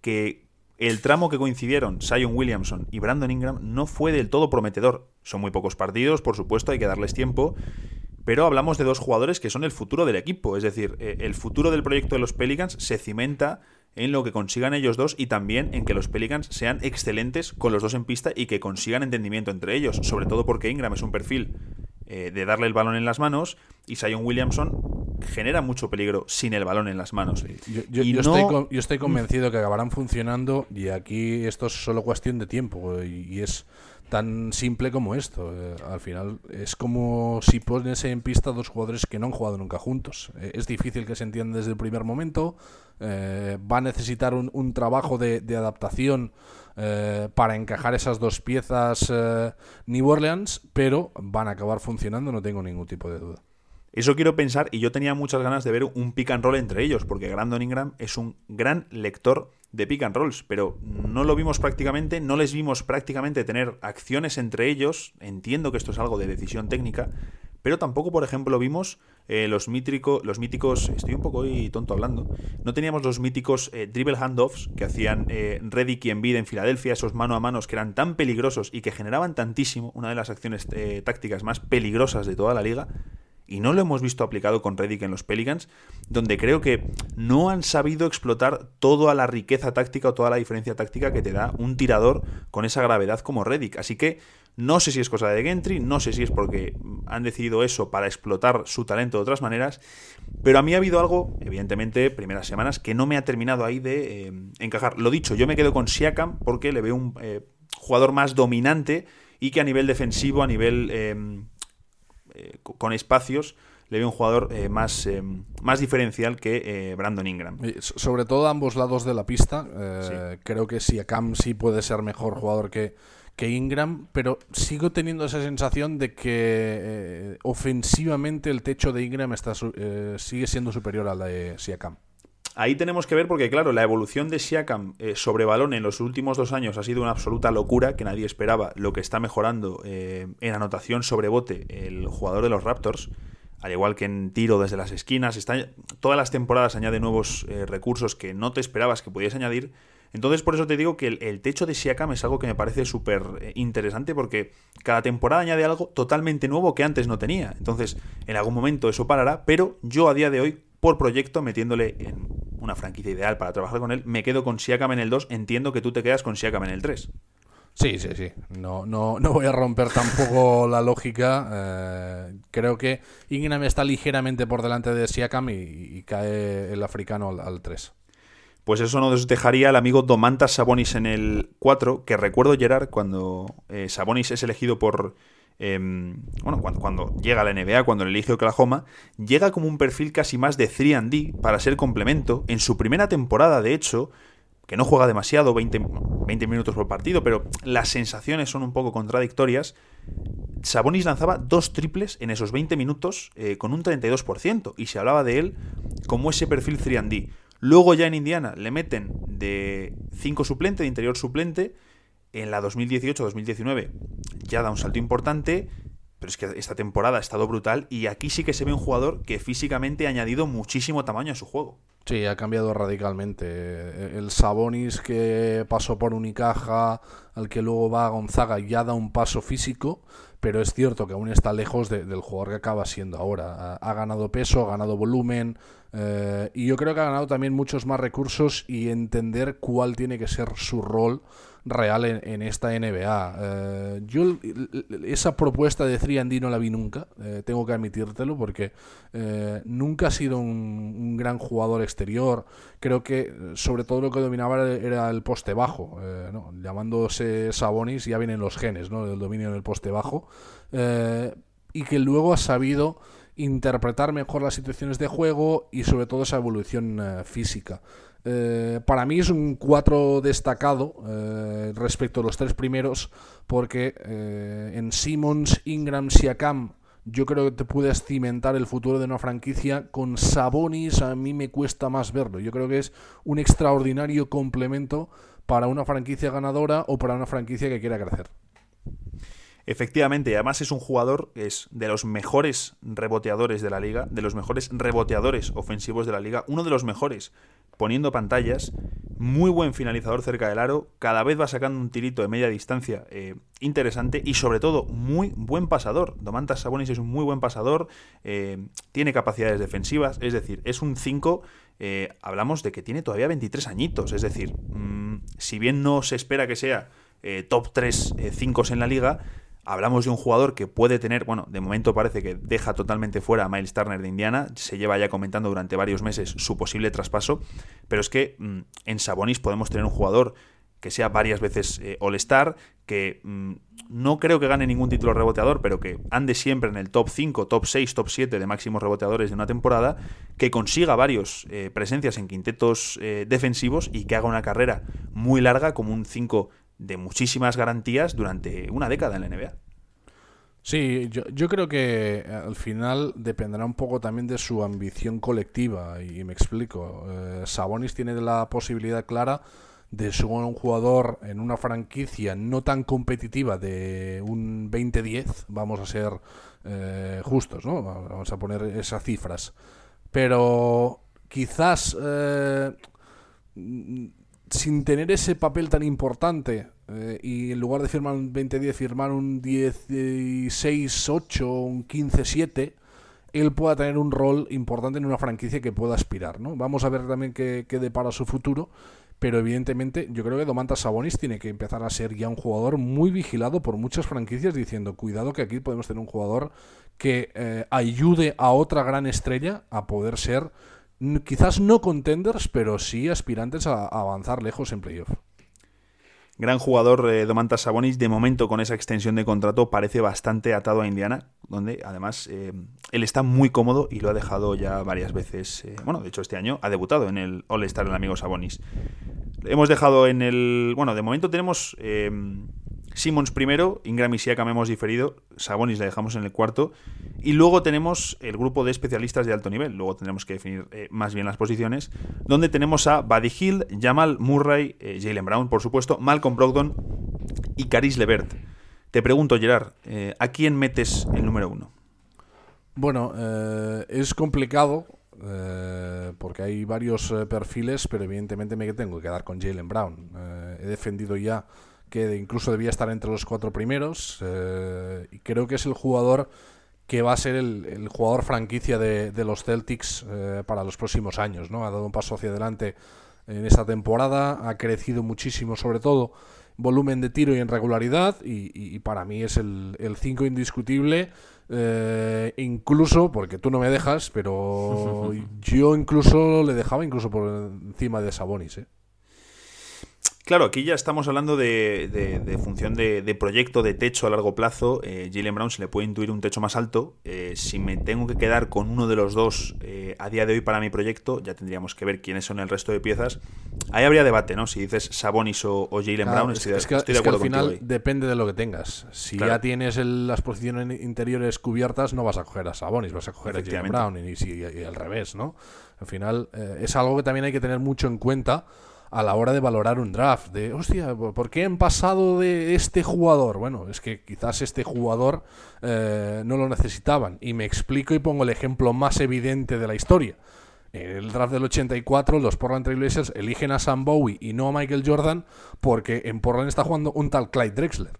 que el tramo que coincidieron Sion Williamson y Brandon Ingram no fue del todo prometedor. Son muy pocos partidos, por supuesto, hay que darles tiempo. Pero hablamos de dos jugadores que son el futuro del equipo. Es decir, eh, el futuro del proyecto de los Pelicans se cimenta en lo que consigan ellos dos y también en que los Pelicans sean excelentes con los dos en pista y que consigan entendimiento entre ellos, sobre todo porque Ingram es un perfil eh, de darle el balón en las manos y Sion Williamson genera mucho peligro sin el balón en las manos. Yo, estoy, yo, estoy, convencido que acabarán funcionando y aquí esto es solo cuestión de tiempo y es tan simple como esto. Eh, al final es como si pones en pista dos jugadores que no han jugado nunca juntos. Eh, es difícil que se entiendan desde el primer momento. Eh, va a necesitar un, trabajo de, adaptación para encajar esas dos piezas New Orleans, pero van a acabar funcionando, no tengo ningún tipo de duda. Eso quiero pensar y yo tenía muchas ganas de ver un pick and roll entre ellos, porque Brandon Ingram es un gran lector de pick and rolls, pero no lo vimos prácticamente, no les vimos prácticamente tener acciones entre ellos. Entiendo que esto es algo de decisión técnica, pero tampoco, por ejemplo, vimos eh, los, mítrico, los míticos. Estoy un poco hoy tonto hablando. No teníamos los míticos eh, dribble handoffs que hacían eh, Reddick y Embiid en Filadelfia, esos mano a manos que eran tan peligrosos y que generaban tantísimo, una de las acciones tácticas más peligrosas de toda la liga y no lo hemos visto aplicado con Reddick en los Pelicans, donde creo que no han sabido explotar toda la riqueza táctica o toda la diferencia táctica que te da un tirador con esa gravedad como Reddick. Así que no sé si es cosa de Gentry, no sé si es porque han decidido eso para explotar su talento de otras maneras, pero a mí ha habido algo, evidentemente, primeras semanas, que no me ha terminado ahí de eh, encajar. Lo dicho, yo me quedo con Siakam porque le veo un eh, jugador más dominante y que a nivel defensivo, a nivel eh, eh, con espacios, le veo un jugador eh, más, eh, más diferencial que Brandon Ingram. Sobre todo a ambos lados de la pista. Creo que si Cam sí puede ser mejor jugador que, que Ingram, pero sigo teniendo esa sensación de que ofensivamente el techo de Ingram está, sigue siendo superior al de Siakam. Ahí tenemos que ver porque, claro, la evolución de Siakam eh, sobre balón en los últimos dos años ha sido una absoluta locura, que nadie esperaba lo que está mejorando eh, en anotación sobre bote el jugador de los Raptors, al igual que en tiro desde las esquinas. Está, todas las temporadas añade nuevos eh, recursos que no te esperabas que pudieras añadir. Entonces, por eso te digo que el, el techo de Siakam es algo que me parece súper interesante porque cada temporada añade algo totalmente nuevo que antes no tenía. Entonces, en algún momento eso parará, pero yo a día de hoy por proyecto, metiéndole en una franquicia ideal para trabajar con él, me quedo con Siakam en el 2, entiendo que tú te quedas con Siakam en el 3. Sí, sí, sí. No, no, no voy a romper tampoco la lógica. Eh, creo que Ingram está ligeramente por delante de Siakam y, cae el africano al, 3. Pues eso nos dejaría al amigo Domantas Sabonis en el 4, que recuerdo Gerard cuando eh, Sabonis es elegido por Em, bueno, cuando, llega a la NBA, cuando le elige Oklahoma, llega como un perfil casi más de 3D para ser complemento. En su primera temporada, de hecho, que no juega demasiado, 20, 20 minutos por partido, pero las sensaciones son un poco contradictorias. Sabonis lanzaba dos triples en esos 20 minutos eh, con un 32% y se hablaba de él como ese perfil 3D. Luego ya en Indiana le meten de 5 suplente, de interior suplente, en la 2018-2019 ya da un salto importante, pero es que esta temporada ha estado brutal y aquí sí que se ve un jugador que físicamente ha añadido muchísimo tamaño a su juego. Sí, ha cambiado radicalmente. El Sabonis que pasó por Unicaja, al que luego va a Gonzaga, ya da un paso físico, pero es cierto que aún está lejos del jugador que acaba siendo ahora. Ha, ganado peso, ha ganado volumen, eh, y yo creo que ha ganado también muchos más recursos y entender cuál tiene que ser su rol real en, esta NBA. Eh, yo esa propuesta de 3D no la vi nunca, eh, tengo que admitírtelo, porque eh, nunca ha sido un, gran jugador exterior. Creo que sobre todo lo que dominaba era el poste bajo. llamándose Sabonis, ya vienen los genes ¿no? del dominio en el poste bajo y que luego ha sabido interpretar mejor las situaciones de juego y sobre todo esa evolución física. Eh, para mí es un 4 destacado eh, respecto a los tres primeros, porque en Simmons, Ingram, Siakam, yo creo que te puedes cimentar el futuro de una franquicia. Con Sabonis a mí me cuesta más verlo. Yo creo que es un extraordinario complemento para una franquicia ganadora o para una franquicia que quiera crecer. Efectivamente, además es un jugador que es de los mejores reboteadores de la liga, de los mejores reboteadores ofensivos de la liga, uno de los mejores poniendo pantallas, muy buen finalizador cerca del aro, cada vez va sacando un tirito de media distancia eh, interesante y sobre todo muy buen pasador. Domantas Sabonis es un muy buen pasador, eh, tiene capacidades defensivas, es decir, es un 5, eh, hablamos de que tiene todavía 23 añitos, es decir, mm, si bien no se espera que sea top 3 5 en la liga, Hablamos de un jugador que puede tener, bueno, de momento parece que deja totalmente fuera a Miles Turner de Indiana, se lleva ya comentando durante varios meses su posible traspaso, pero es que mm, en Sabonis podemos tener un jugador que sea varias veces eh, All-Star, que mm, no creo que gane ningún título reboteador, pero que ande siempre en el top 5, top 6, top 7 de máximos reboteadores de una temporada, que consiga varios eh, presencias en quintetos eh, defensivos y que haga una carrera muy larga como un 5 de muchísimas garantías durante una década en la NBA. Sí, yo, creo que eh, al final dependerá un poco también de su ambición colectiva y, me explico. Eh, Sabonis tiene la posibilidad clara de ser un jugador en una franquicia no tan competitiva de un 20-10, vamos a ser eh, justos, ¿no? Vamos a poner esas cifras. Pero quizás sin tener ese papel tan importante eh, y en lugar de firmar un 20-10, firmar un 16-8 un 15-7, él pueda tener un rol importante en una franquicia que pueda aspirar. ¿no? Vamos a ver también qué, qué depara su futuro, pero evidentemente yo creo que Domantas Sabonis tiene que empezar a ser ya un jugador muy vigilado por muchas franquicias diciendo, cuidado que aquí podemos tener un jugador que eh, ayude a otra gran estrella a poder ser quizás no contenders, pero sí aspirantes a, avanzar lejos en playoff. Gran jugador eh, Domantas Sabonis, de momento con esa extensión de contrato parece bastante atado a Indiana, donde además eh, él está muy cómodo y lo ha dejado ya varias veces. Eh, bueno, de hecho este año ha debutado en el All-Star el amigo Sabonis. Hemos dejado en el... Bueno, de momento tenemos Simmons primero, Ingram y Siakam hemos diferido, Sabonis la dejamos en el cuarto, y luego tenemos el grupo de especialistas de alto nivel, luego tendremos que definir eh, más bien las posiciones, donde tenemos a Buddy Hill, Jamal Murray, eh, Jalen Brown, por supuesto, Malcolm Brogdon y Caris Levert. Te pregunto, Gerard, eh, ¿a quién metes el número uno? Bueno, es complicado porque hay varios perfiles, pero evidentemente me tengo que quedar con Jalen Brown. he defendido ya que incluso debía estar entre los cuatro primeros. Eh, y creo que es el jugador que va a ser el, jugador franquicia de, los Celtics eh, para los próximos años. ¿no? Ha dado un paso hacia adelante en esta temporada, ha crecido muchísimo, sobre todo volumen de tiro y en regularidad, y, para mí es el 5 indiscutible. Eh, incluso, porque tú no me dejas, pero yo incluso le dejaba incluso por encima de Sabonis. ¿eh? Claro, aquí ya estamos hablando de, función de, proyecto, de techo a largo plazo. Eh, Jalen Brown se le puede intuir un techo más alto. Eh, si me tengo que quedar con uno de los dos eh, a día de hoy para mi proyecto, ya tendríamos que ver quiénes son el resto de piezas. Ahí habría debate, ¿no? Si dices Sabonis o, Jalen Brown, estoy, es que, al final depende de lo que tengas. Si ya tienes las posiciones interiores cubiertas, no vas a coger a Sabonis, vas a coger a Jalen Brown y, y, al revés, ¿no? Al final es algo que también hay que tener mucho en cuenta a la hora de valorar un draft. De, hostia, ¿por qué han pasado de este jugador? Bueno, es que quizás este jugador eh, no lo necesitaban. Y me explico y pongo el ejemplo más evidente de la historia. En el draft del 84, los Portland Trailblazers eligen a Sam Bowie y no a Michael Jordan porque en Portland está jugando un tal Clyde Drexler.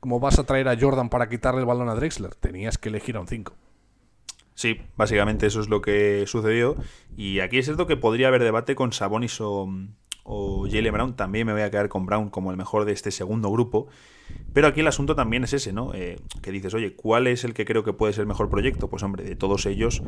¿Cómo vas a traer a Jordan para quitarle el balón a Drexler? Tenías que elegir a un 5. Sí, básicamente eso es lo que sucedió. Y aquí es cierto que podría haber debate con Sabonis o, o Jalen Brown, también me voy a quedar con Brown como el mejor de este segundo grupo. Pero aquí el asunto también es ese, ¿no? Eh, que dices, oye, ¿cuál es el que creo que puede ser el mejor proyecto? Pues hombre, de todos ellos,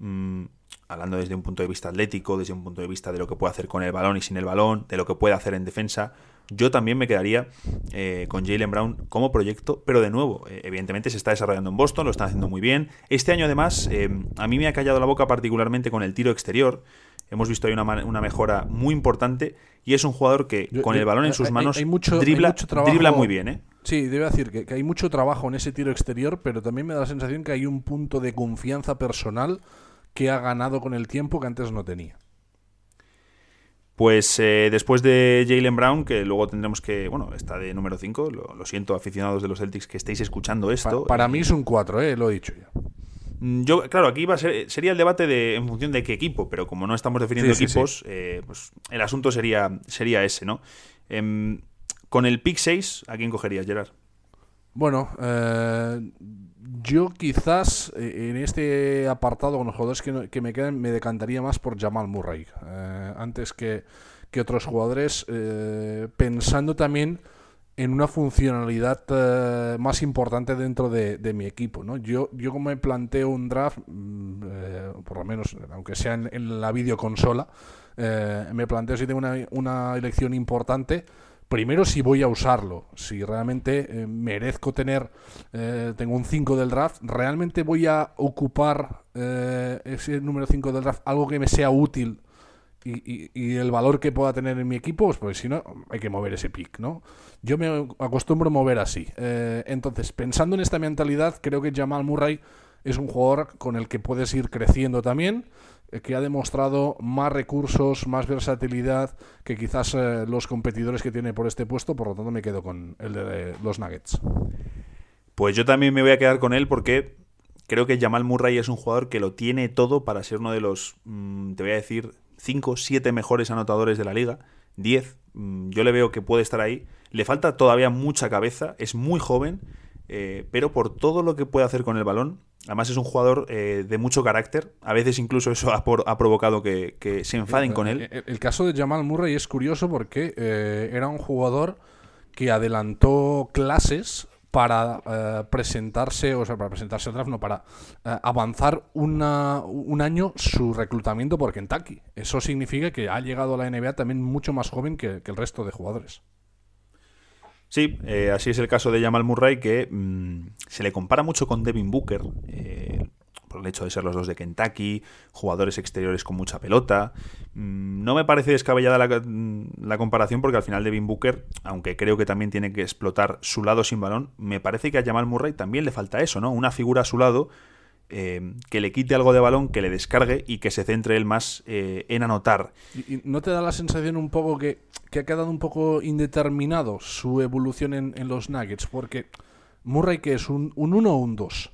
mm, hablando desde un punto de vista atlético, desde un punto de vista de lo que puede hacer con el balón y sin el balón, de lo que puede hacer en defensa, yo también me quedaría eh, con Jalen Brown como proyecto, pero de nuevo, eh, evidentemente se está desarrollando en Boston, lo están haciendo muy bien. Este año además, eh, a mí me ha callado la boca particularmente con el tiro exterior. Hemos visto ahí una, una mejora muy importante y es un jugador que con el balón en sus manos dribla, muy bien. ¿eh? Sí, debe decir que, que hay mucho trabajo en ese tiro exterior, pero también me da la sensación que hay un punto de confianza personal que ha ganado con el tiempo que antes no tenía. Pues eh, después de Jalen Brown, que luego tendremos que, bueno, está de número 5, lo, siento aficionados de los Celtics que estéis escuchando esto. para mí es un 4, eh, lo he dicho ya. Mm, yo, claro, aquí va a ser, sería el debate de, en función de qué equipo, pero como no estamos definiendo equipos, eh, pues el asunto sería, sería ese, ¿no? Em, con el pick 6, ¿a quién cogerías, Gerard? Bueno, eh, yo quizás eh, en este apartado con los jugadores que, me quedan me decantaría más por Jamal Murray eh, antes que, otros jugadores, pensando también en una funcionalidad más importante dentro de, mi equipo. ¿no? Yo, yo como me planteo un draft, mm, por lo menos aunque sea en, la videoconsola, me planteo si tengo una, una elección importante primero si voy a usarlo, si realmente eh, merezco tener, eh, tengo un 5 del draft, realmente voy a ocupar eh, ese número 5 del draft, algo que me sea útil y, el valor que pueda tener en mi equipo, pues, pues, si no, hay que mover ese pick, ¿no? Yo me acostumbro a mover así. entonces, pensando en esta mentalidad, creo que Jamal Murray es un jugador con el que puedes ir creciendo también eh, que ha demostrado más recursos, más versatilidad que quizás eh, los competidores que tiene por este puesto, por lo tanto me quedo con el de los Nuggets. Pues yo también me voy a quedar con él porque creo que Jamal Murray es un jugador que lo tiene todo para ser uno de los, mm, te voy a decir, 5, 7 mejores anotadores de la liga, 10, mm, yo le veo que puede estar ahí, le falta todavía mucha cabeza, es muy joven, eh, pero por todo lo que puede hacer con el balón, Además es un jugador eh, de mucho carácter. A veces incluso eso ha, provocado que, se enfaden con él. El, caso de Jamal Murray es curioso porque eh, era un jugador que adelantó clases para eh, presentarse, o sea, para presentarse al draft, no, para avanzar un año su reclutamiento por Kentucky. Eso significa que ha llegado a la NBA también mucho más joven que el resto de jugadores. Sí, eh, así es el caso de Jamal Murray, que mm, se le compara mucho con Devin Booker, eh, por el hecho de ser los dos de Kentucky, jugadores exteriores con mucha pelota. Mm, no me parece descabellada mm, la, comparación porque al final Devin Booker, aunque creo que también tiene que explotar su lado sin balón, me parece que a Jamal Murray también le falta eso, ¿no? Una figura a su lado eh, que le quite algo de balón, que le descargue y que se centre él más eh, en anotar. ¿Y, no te da la sensación un poco que, que, ha quedado un poco indeterminado su evolución en, los Nuggets? Porque Murray, que es un 1 o un 2.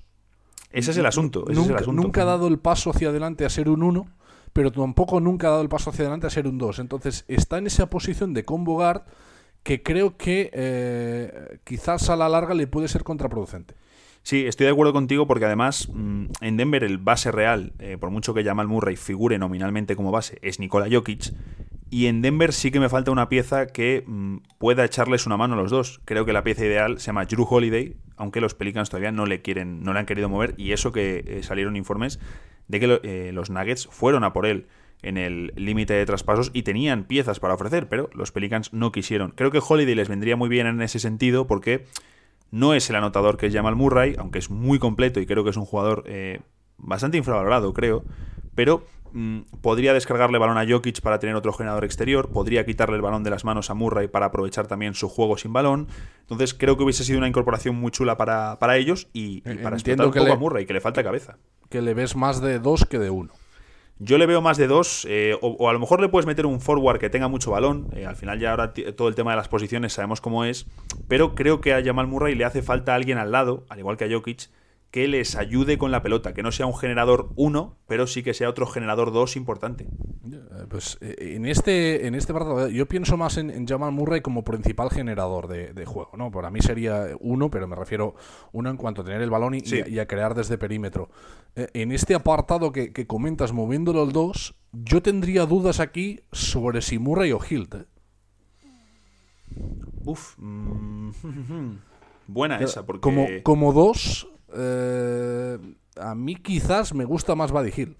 Ese es el asunto. nunca, ha dado el paso hacia adelante a ser un 1, pero tampoco nunca ha dado el paso hacia adelante a ser un 2. Entonces está en esa posición de combo guard que creo que eh, quizás a la larga le puede ser contraproducente. Sí, estoy de acuerdo contigo porque además mm, en Denver el base real, eh, por mucho que Jamal Murray figure nominalmente como base, es Nikola Jokic. Y en Denver sí que me falta una pieza que mm, pueda echarles una mano a los dos. Creo que la pieza ideal se llama Drew Holiday, aunque los Pelicans todavía no le quieren, no le han querido mover. Y eso que eh, salieron informes de que eh, los Nuggets fueron a por él en el límite de traspasos y tenían piezas para ofrecer, pero los Pelicans no quisieron. Creo que Holiday les vendría muy bien en ese sentido porque no es el anotador que es Jamal Murray, aunque es muy completo y creo que es un jugador eh, bastante infravalorado, creo. Pero mm, podría descargarle balón a Jokic para tener otro generador exterior, podría quitarle el balón de las manos a Murray para aprovechar también su juego sin balón. Entonces creo que hubiese sido una incorporación muy chula para, ellos y, para explotar un poco a Murray, que le falta cabeza. Que le ves más de dos que de uno. Yo le veo más de dos, eh, o, a lo mejor le puedes meter un forward que tenga mucho balón. Eh, al final ya ahora todo el tema de las posiciones sabemos cómo es. Pero creo que a Jamal Murray le hace falta alguien al lado, al igual que a Jokic, que les ayude con la pelota, que no sea un generador 1, pero sí que sea otro generador 2 importante. Eh, pues eh, en este, en este partido yo pienso más en, Jamal Murray como principal generador de, juego, ¿no? Para mí sería uno, pero me refiero uno en cuanto a tener el balón y, a, crear desde perímetro. Eh, en este apartado que, comentas, moviéndolo al 2, yo tendría dudas aquí sobre si Murray o Hilt. Uf. Mm, buena esa, porque... Como, como dos, eh, a mí quizás me gusta más Buddy Hill.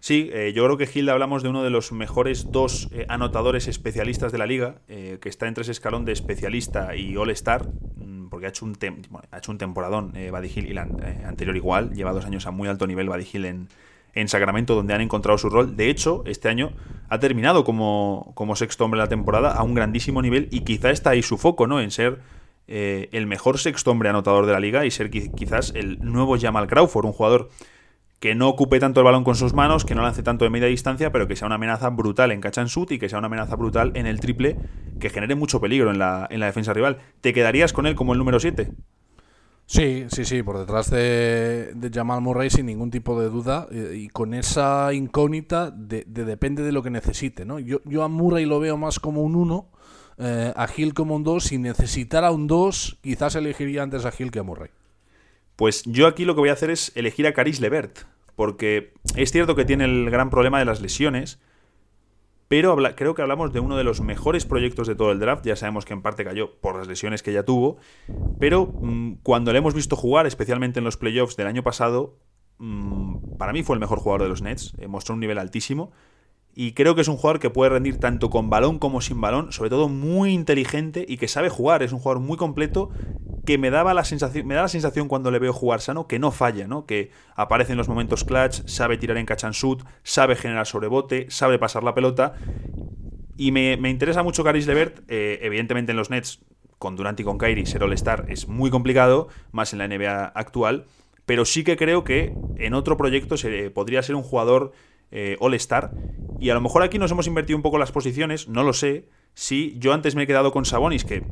Sí, eh, yo creo que Hill hablamos de uno de los mejores dos eh, anotadores especialistas de la liga, que está entre ese escalón de especialista y All-Star, mm, porque ha hecho un, ha hecho un temporadón Buddy Hill y la anterior igual, lleva dos años a muy alto nivel Buddy en, en Sacramento, donde han encontrado su rol. De hecho, este año ha terminado como, como sexto hombre de la temporada a un grandísimo nivel y quizá está ahí su foco, ¿no? En ser eh, el mejor sexto hombre anotador de la liga y ser quizás el nuevo Jamal Crawford, un jugador que no ocupe tanto el balón con sus manos, que no lance tanto de media distancia, pero que sea una amenaza brutal en catch and shoot y que sea una amenaza brutal en el triple, que genere mucho peligro en la, en la defensa rival. ¿Te quedarías con él como el número 7? Sí, sí, sí, por detrás de, Jamal Murray sin ningún tipo de duda eh, y con esa incógnita de, depende de lo que necesite. ¿no? Yo, yo a Murray lo veo más como un 1 eh, a Gil como un 2. Si necesitara un 2, quizás elegiría antes a Gil que a Murray. Pues yo aquí lo que voy a hacer es elegir a Caris Levert, porque es cierto que tiene el gran problema de las lesiones, pero creo que hablamos de uno de los mejores proyectos de todo el draft. Ya sabemos que en parte cayó por las lesiones que ya tuvo, pero mm, cuando le hemos visto jugar, especialmente en los playoffs del año pasado, mm, para mí fue el mejor jugador de los Nets, eh, mostró un nivel altísimo. Y creo que es un jugador que puede rendir tanto con balón como sin balón, sobre todo muy inteligente y que sabe jugar. Es un jugador muy completo que me daba la sensación, me da la sensación cuando le veo jugar sano que no falla, ¿no? Que aparece en los momentos clutch, sabe tirar en catch and shoot, sabe generar sobrebote, sabe pasar la pelota. Y me, interesa mucho Caris Levert, eh, evidentemente en los Nets, con Durant y con Kyrie, ser All-Star es muy complicado, más en la NBA actual, pero sí que creo que en otro proyecto se, podría ser un jugador eh, All-Star. Y a lo mejor aquí nos hemos invertido un poco las posiciones, no lo sé. Si yo antes me he quedado con Sabonis, que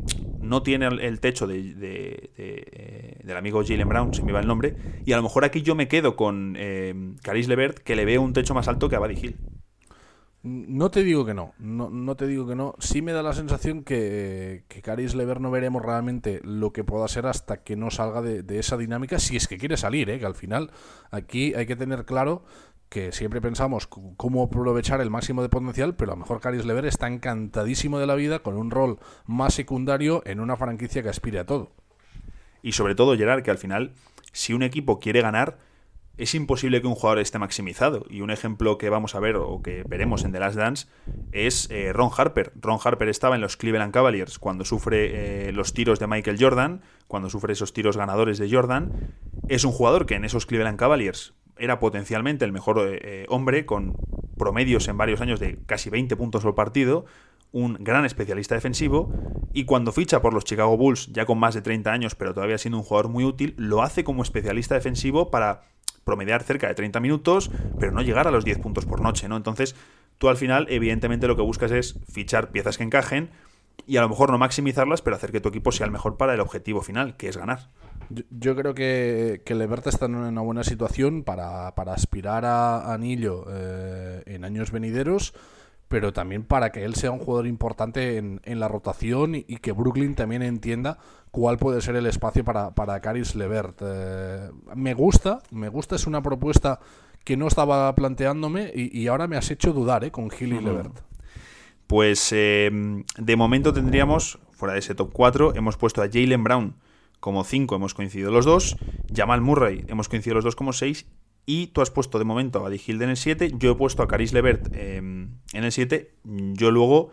no tiene el, techo de, eh, del amigo Jalen Brown, si me va el nombre, y a lo mejor aquí yo me quedo con eh, Caris Levert, que le veo un techo más alto que a Buddy Hill. No te digo que no, no, te digo que no. Sí me da la sensación que, que Caris no veremos realmente lo que pueda ser hasta que no salga de, esa dinámica, si es que quiere salir, ¿eh? que al final aquí hay que tener claro que siempre pensamos cómo aprovechar el máximo de potencial, pero a lo mejor Caris Lever está encantadísimo de la vida con un rol más secundario en una franquicia que aspire a todo. Y sobre todo, Gerard, que al final, si un equipo quiere ganar, es imposible que un jugador esté maximizado. Y un ejemplo que vamos a ver o que veremos en The Last Dance es eh, Ron Harper. Ron Harper estaba en los Cleveland Cavaliers cuando sufre eh, los tiros de Michael Jordan, cuando sufre esos tiros ganadores de Jordan. Es un jugador que en esos Cleveland Cavaliers era potencialmente el mejor eh, eh, hombre, con promedios en varios años de casi 20 puntos por partido, un gran especialista defensivo, y cuando ficha por los Chicago Bulls, ya con más de 30 años, pero todavía siendo un jugador muy útil, lo hace como especialista defensivo para promediar cerca de 30 minutos, pero no llegar a los 10 puntos por noche, ¿no? Entonces, tú al final, evidentemente, lo que buscas es fichar piezas que encajen y a lo mejor no maximizarlas, pero hacer que tu equipo sea el mejor para el objetivo final, que es ganar. Yo, creo que, que Levert está en una buena situación para, aspirar a anillo eh, en años venideros, pero también para que él sea un jugador importante en, la rotación y, que Brooklyn también entienda cuál puede ser el espacio para, para Caris Levert. Eh, me gusta, me gusta, es una propuesta que no estaba planteándome y, ahora me has hecho dudar eh, con Gil y Levert. Pues de momento tendríamos, fuera de ese top 4, hemos puesto a Jalen Brown como 5 hemos coincidido los dos, Jamal Murray hemos coincidido los dos como 6 y tú has puesto de momento a Buddy Hill en el 7, yo he puesto a Caris Levert em, en el 7, yo luego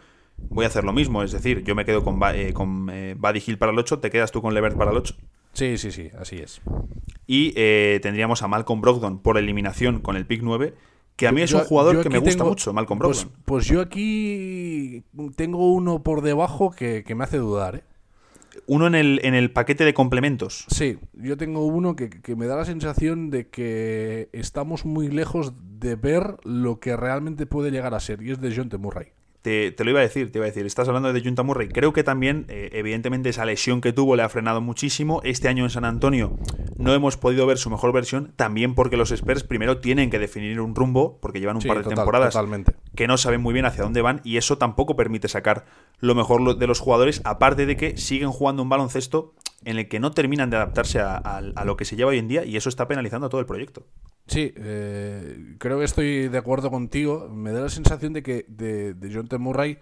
voy a hacer lo mismo, es decir, yo me quedo con, eh, con eh, Buddy Hill para el 8, te quedas tú con Levert para el 8. Sí, sí, sí, así es. Y eh, tendríamos a Malcolm Brogdon por eliminación con el pick 9, que a mí es un jugador que me gusta mucho, Malcolm pues, Brogdon. Pues, yo aquí tengo uno por debajo que, que me hace dudar, ¿eh? uno en el, en el paquete de complementos. Sí, yo tengo uno que, me da la sensación de que estamos muy lejos de ver lo que realmente puede llegar a ser, y es de John T. Murray. Te, lo iba a decir, te iba a decir, estás hablando de Junta Murray. Creo que también, eh, evidentemente, esa lesión que tuvo le ha frenado muchísimo. Este año en San Antonio no hemos podido ver su mejor versión, también porque los Spurs primero tienen que definir un rumbo, porque llevan un par de temporadas que no saben muy bien hacia dónde van, y eso tampoco permite sacar lo mejor de los jugadores, aparte de que siguen jugando un baloncesto en el que no terminan de adaptarse a lo que se lleva hoy en día, y eso está penalizando a todo el proyecto. Sí, eh, creo que estoy de acuerdo contigo. Me da la sensación de que de, de John T. Murray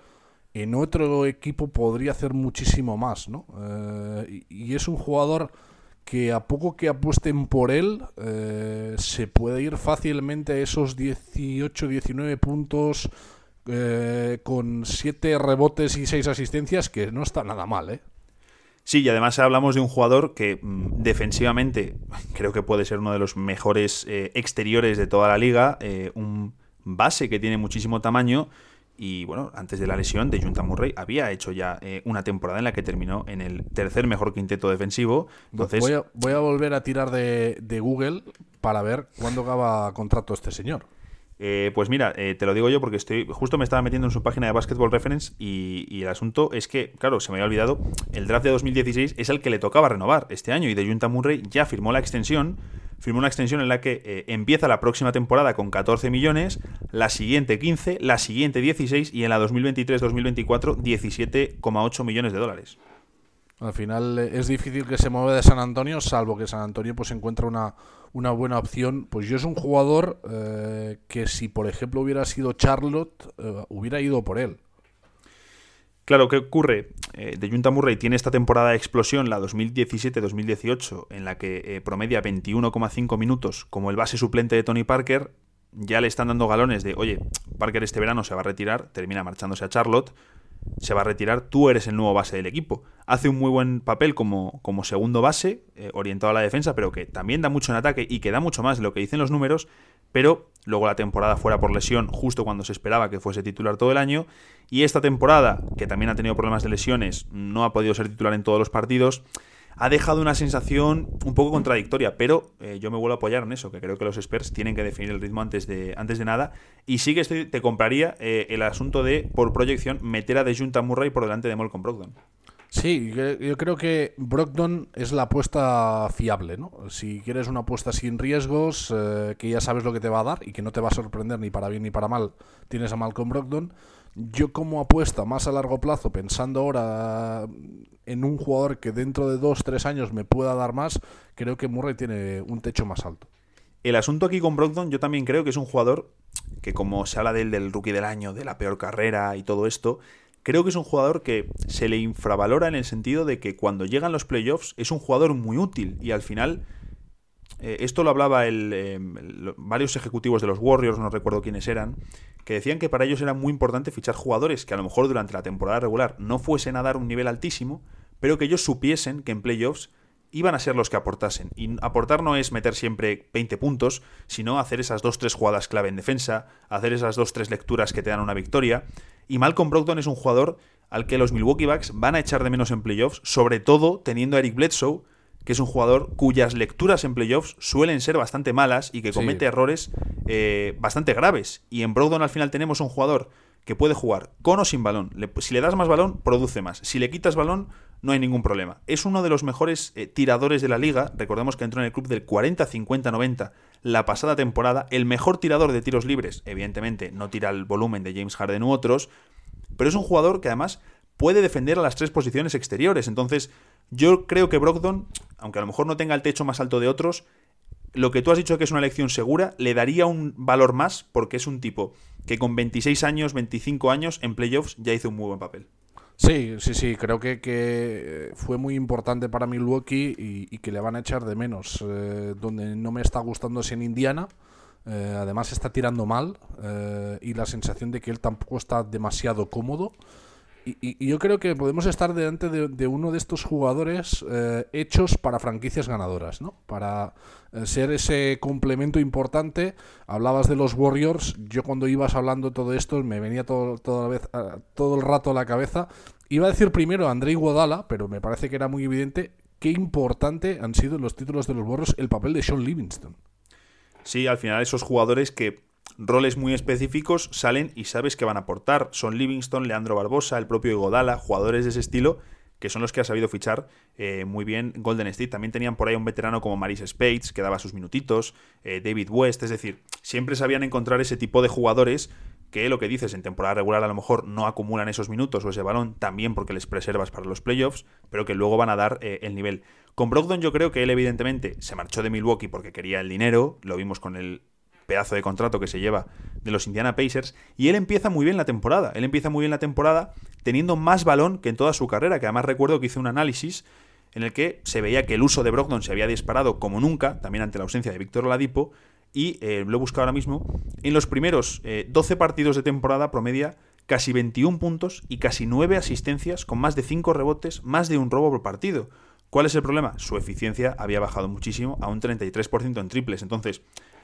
en otro equipo podría hacer muchísimo más, ¿no? Eh, y, es un jugador que a poco que apuesten por él, eh, se puede ir fácilmente a esos 18, 19 puntos con 7 rebotes y 6 asistencias, que no está nada mal, ¿eh? Sí, y además hablamos de un jugador que mm, defensivamente creo que puede ser uno de los mejores eh, exteriores de toda la liga, eh, un base que tiene muchísimo tamaño y bueno, antes de la lesión de Junta Murray había hecho ya eh, una temporada en la que terminó en el tercer mejor quinteto defensivo. Entonces... Voy, a, volver a tirar de, de Google para ver cuándo acaba contrato este señor. Eh, pues mira, eh, te lo digo yo porque estoy justo me estaba metiendo en su página de Basketball Reference y, el asunto es que, claro, se me había olvidado, el draft de 2016 es el que le tocaba renovar este año y de Junta Murray ya firmó la extensión, firmó una extensión en la que eh, empieza la próxima temporada con 14 millones, la siguiente 15, la siguiente 16 y en la 2023-2024 17,8 millones de dólares. Al final es difícil que se mueva de San Antonio, salvo que San Antonio pues encuentre una una buena opción. Pues yo es un jugador eh, que si por ejemplo hubiera sido Charlotte, eh, hubiera ido por él. Claro, ¿qué ocurre? Eh, de Junta Murray tiene esta temporada de explosión, la 2017-2018, en la que promedia 21,5 minutos como el base suplente de Tony Parker. Ya le están dando galones de, oye, Parker este verano se va a retirar, termina marchándose a Charlotte se va a retirar, tú eres el nuevo base del equipo. Hace un muy buen papel como, como segundo base, eh, orientado a la defensa, pero que también da mucho en ataque y que da mucho más de lo que dicen los números, pero luego la temporada fuera por lesión justo cuando se esperaba que fuese titular todo el año, y esta temporada, que también ha tenido problemas de lesiones, no ha podido ser titular en todos los partidos, ha dejado una sensación un poco contradictoria, pero eh, yo me vuelvo a apoyar en eso, que creo que los experts tienen que definir el ritmo antes de, antes de nada. Y sí que estoy, te compraría eh, el asunto de, por proyección, meter a Junta Murray por delante de Malcolm Brogdon. Sí, yo creo que Brogdon es la apuesta fiable, ¿no? Si quieres una apuesta sin riesgos, eh, que ya sabes lo que te va a dar y que no te va a sorprender ni para bien ni para mal, tienes a Malcolm Brogdon. Yo como apuesta más a largo plazo, pensando ahora en un jugador que dentro de dos, tres años me pueda dar más, creo que Murray tiene un techo más alto. El asunto aquí con Brogdon, yo también creo que es un jugador que como se habla de él del rookie del año, de la peor carrera y todo esto, creo que es un jugador que se le infravalora en el sentido de que cuando llegan los playoffs es un jugador muy útil y al final eh, esto lo hablaba eh, varios ejecutivos de los Warriors, no recuerdo quiénes eran, que decían que para ellos era muy importante fichar jugadores que a lo mejor durante la temporada regular no fuesen a dar un nivel altísimo, pero que ellos supiesen que en playoffs iban a ser los que aportasen. Y aportar no es meter siempre 20 puntos, sino hacer esas dos tres jugadas clave en defensa, hacer esas dos tres lecturas que te dan una victoria. Y Malcolm Brogdon es un jugador al que los Milwaukee Bucks van a echar de menos en playoffs, sobre todo teniendo a Eric Bledsoe, que es un jugador cuyas lecturas en playoffs suelen ser bastante malas y que comete errores eh, bastante graves. Y en Brogdon al final tenemos un jugador que puede jugar con o sin balón. si le das más balón, produce más. Si le quitas balón, no hay ningún problema. Es uno de los mejores eh, tiradores de la liga. Recordemos que entró en el club del 40-50-90 la pasada temporada. El mejor tirador de tiros libres. Evidentemente, no tira el volumen de James Harden u otros. Pero es un jugador que además puede defender a las tres posiciones exteriores. Entonces, yo creo que Brogdon, aunque a lo mejor no tenga el techo más alto de otros, lo que tú has dicho que es una elección segura, le daría un valor más porque es un tipo que con 26 años, 25 años en playoffs ya hizo un muy buen papel. Sí, sí, sí, creo que, que fue muy importante para Milwaukee y, y, que le van a echar de menos. Eh, donde no me está gustando es en Indiana. Eh, además está tirando mal eh, y la sensación de que él tampoco está demasiado cómodo. Y, yo creo que podemos estar delante de, uno de estos jugadores eh, hechos para franquicias ganadoras, ¿no? Para eh, ser ese complemento importante. Hablabas de los Warriors. Yo cuando ibas hablando todo esto me venía todo, la vez, todo el rato a la cabeza. Iba a decir primero a Andrei Guadala, pero me parece que era muy evidente qué importante han sido los títulos de los Warriors el papel de Sean Livingston. Sí, al final esos jugadores que roles muy específicos salen y sabes que van a aportar. Son Livingston, Leandro Barbosa, el propio Igodala, jugadores de ese estilo que son los que ha sabido fichar eh, muy bien Golden State. También tenían por ahí un veterano como Maris Spades, que daba sus minutitos, eh, David West, es decir, siempre sabían encontrar ese tipo de jugadores que lo que dices en temporada regular a lo mejor no acumulan esos minutos o ese balón, también porque les preservas para los playoffs, pero que luego van a dar eh, el nivel. Con Brogdon yo creo que él evidentemente se marchó de Milwaukee porque quería el dinero, lo vimos con el pedazo de contrato que se lleva de los Indiana Pacers, y él empieza muy bien la temporada, él empieza muy bien la temporada teniendo más balón que en toda su carrera, que además recuerdo que hice un análisis en el que se veía que el uso de Brogdon se había disparado como nunca, también ante la ausencia de Víctor Ladipo, y eh, lo he buscado ahora mismo, en los primeros 12 eh, partidos de temporada promedia casi 21 puntos y casi 9 asistencias con más de 5 rebotes, más de un robo por partido. ¿Cuál es el problema? Su eficiencia había bajado muchísimo a un 33% en triples. Entonces,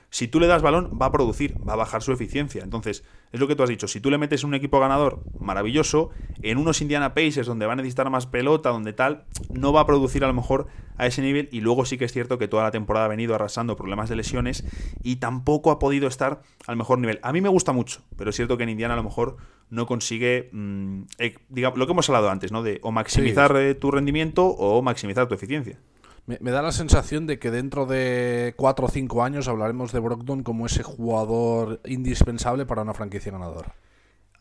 si tú le das balón, va a producir, va a bajar su eficiencia. Entonces, es lo que tú has dicho. Si tú le metes un equipo ganador maravilloso, en unos Indiana Pacers donde va a necesitar más pelota, donde tal, no va a producir a lo mejor a ese nivel. Y luego sí que es cierto que toda la temporada ha venido arrasando problemas de lesiones y tampoco ha podido estar al mejor nivel. A mí me gusta mucho, pero es cierto que en Indiana a lo mejor no consigue, mm, eh, digamos, lo que hemos hablado antes, ¿no? De o maximizar eh, tu rendimiento o maximizar tu eficiencia. Me, da la sensación de que dentro de 4 o 5 años hablaremos de Brogdon como ese jugador indispensable para una franquicia ganadora.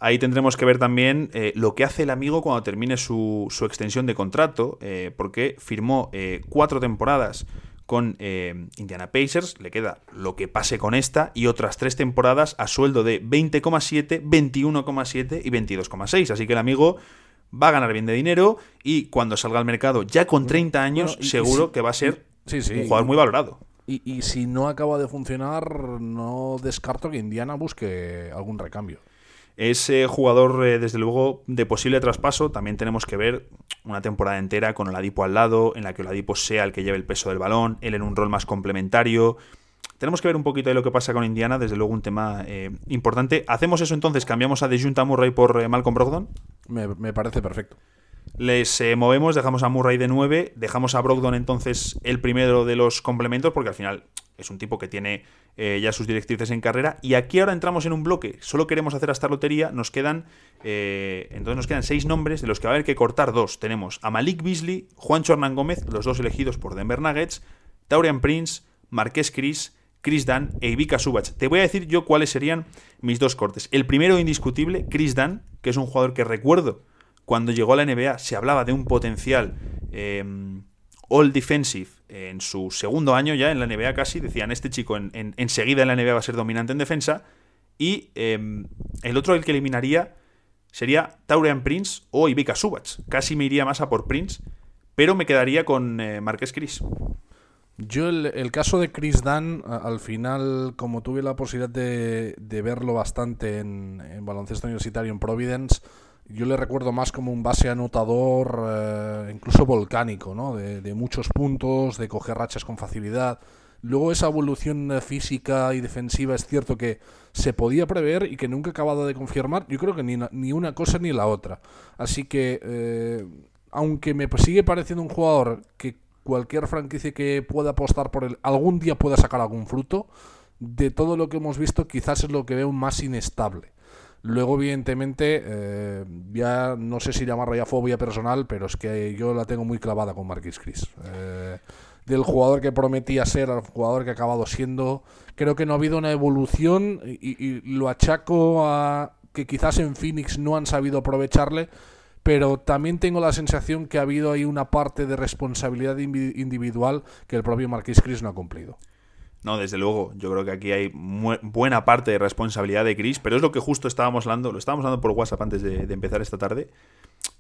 Ahí tendremos que ver también eh, lo que hace el amigo cuando termine su, extensión de contrato, eh, porque firmó eh, cuatro temporadas con Indiana Pacers, le queda lo que pase con esta y otras tres temporadas a sueldo de 20,7, 21,7 y 22,6. Así que el amigo va a ganar bien de dinero y cuando salga al mercado ya con 30 años seguro que va a ser un jugador muy valorado. Y, si no acaba de funcionar, no descarto que Indiana busque algún recambio. Ese jugador, eh, desde luego, de posible traspaso, también tenemos que ver una temporada entera con Oladipo al lado, en la que Oladipo sea el que lleve el peso del balón, él en un rol más complementario. Tenemos que ver un poquito de lo que pasa con Indiana, desde luego un tema eh, importante. ¿Hacemos eso entonces? ¿Cambiamos a Dejunta Murray por eh, Malcolm Brogdon? Me, parece perfecto. Les eh, movemos, dejamos a Murray de 9, dejamos a Brogdon entonces el primero de los complementos, porque al final es un tipo que tiene ya sus directrices en carrera. Y aquí ahora entramos en un bloque, solo queremos hacer esta lotería, nos quedan, entonces nos quedan seis nombres, de los que va a haber que cortar dos. Tenemos a Malik Beasley, Juancho Hernán Gómez, los dos elegidos por Denver Nuggets, Taurian Prince, Marqués Cris, Chris Dunn e Ivica Subach. Te voy a decir yo cuáles serían mis dos cortes. El primero indiscutible, Chris Dunn, que es un jugador que recuerdo cuando llegó a la NBA se hablaba de un potencial em, all defensive en su segundo año ya en la NBA casi. Decían, este chico enseguida en, la NBA va a ser dominante en defensa. Y em, el otro, el que eliminaría, sería Taurian Prince o Ivica Subach. Casi me iría más a por Prince, pero me quedaría con eh, Marqués Chris. Yo el, caso de Chris Dunn, al final, como tuve la posibilidad de, verlo bastante en, baloncesto universitario en Providence, yo le recuerdo más como un base anotador, eh, incluso volcánico, ¿no? De, muchos puntos, de coger rachas con facilidad. Luego esa evolución física y defensiva es cierto que se podía prever y que nunca ha acabado de confirmar. Yo creo que ni, ni una cosa ni la otra. Así que, eh, aunque me sigue pareciendo un jugador que cualquier franquicia que pueda apostar por él algún día pueda sacar algún fruto. De todo lo que hemos visto, quizás es lo que veo más inestable. Luego, evidentemente, eh, ya no sé si llamarla ya fobia personal, pero es que yo la tengo muy clavada con Marquis Chris. Eh, del jugador que prometía ser al jugador que ha acabado siendo, creo que no ha habido una evolución y lo achaco a que quizás en Phoenix no han sabido aprovecharle, pero también tengo la sensación que ha habido ahí una parte de responsabilidad individual que el propio Marquis Chris no ha cumplido. No, desde luego, yo creo que aquí hay buena parte de responsabilidad de Chris, pero es lo que justo estábamos hablando, lo estábamos hablando por WhatsApp antes de, empezar esta tarde.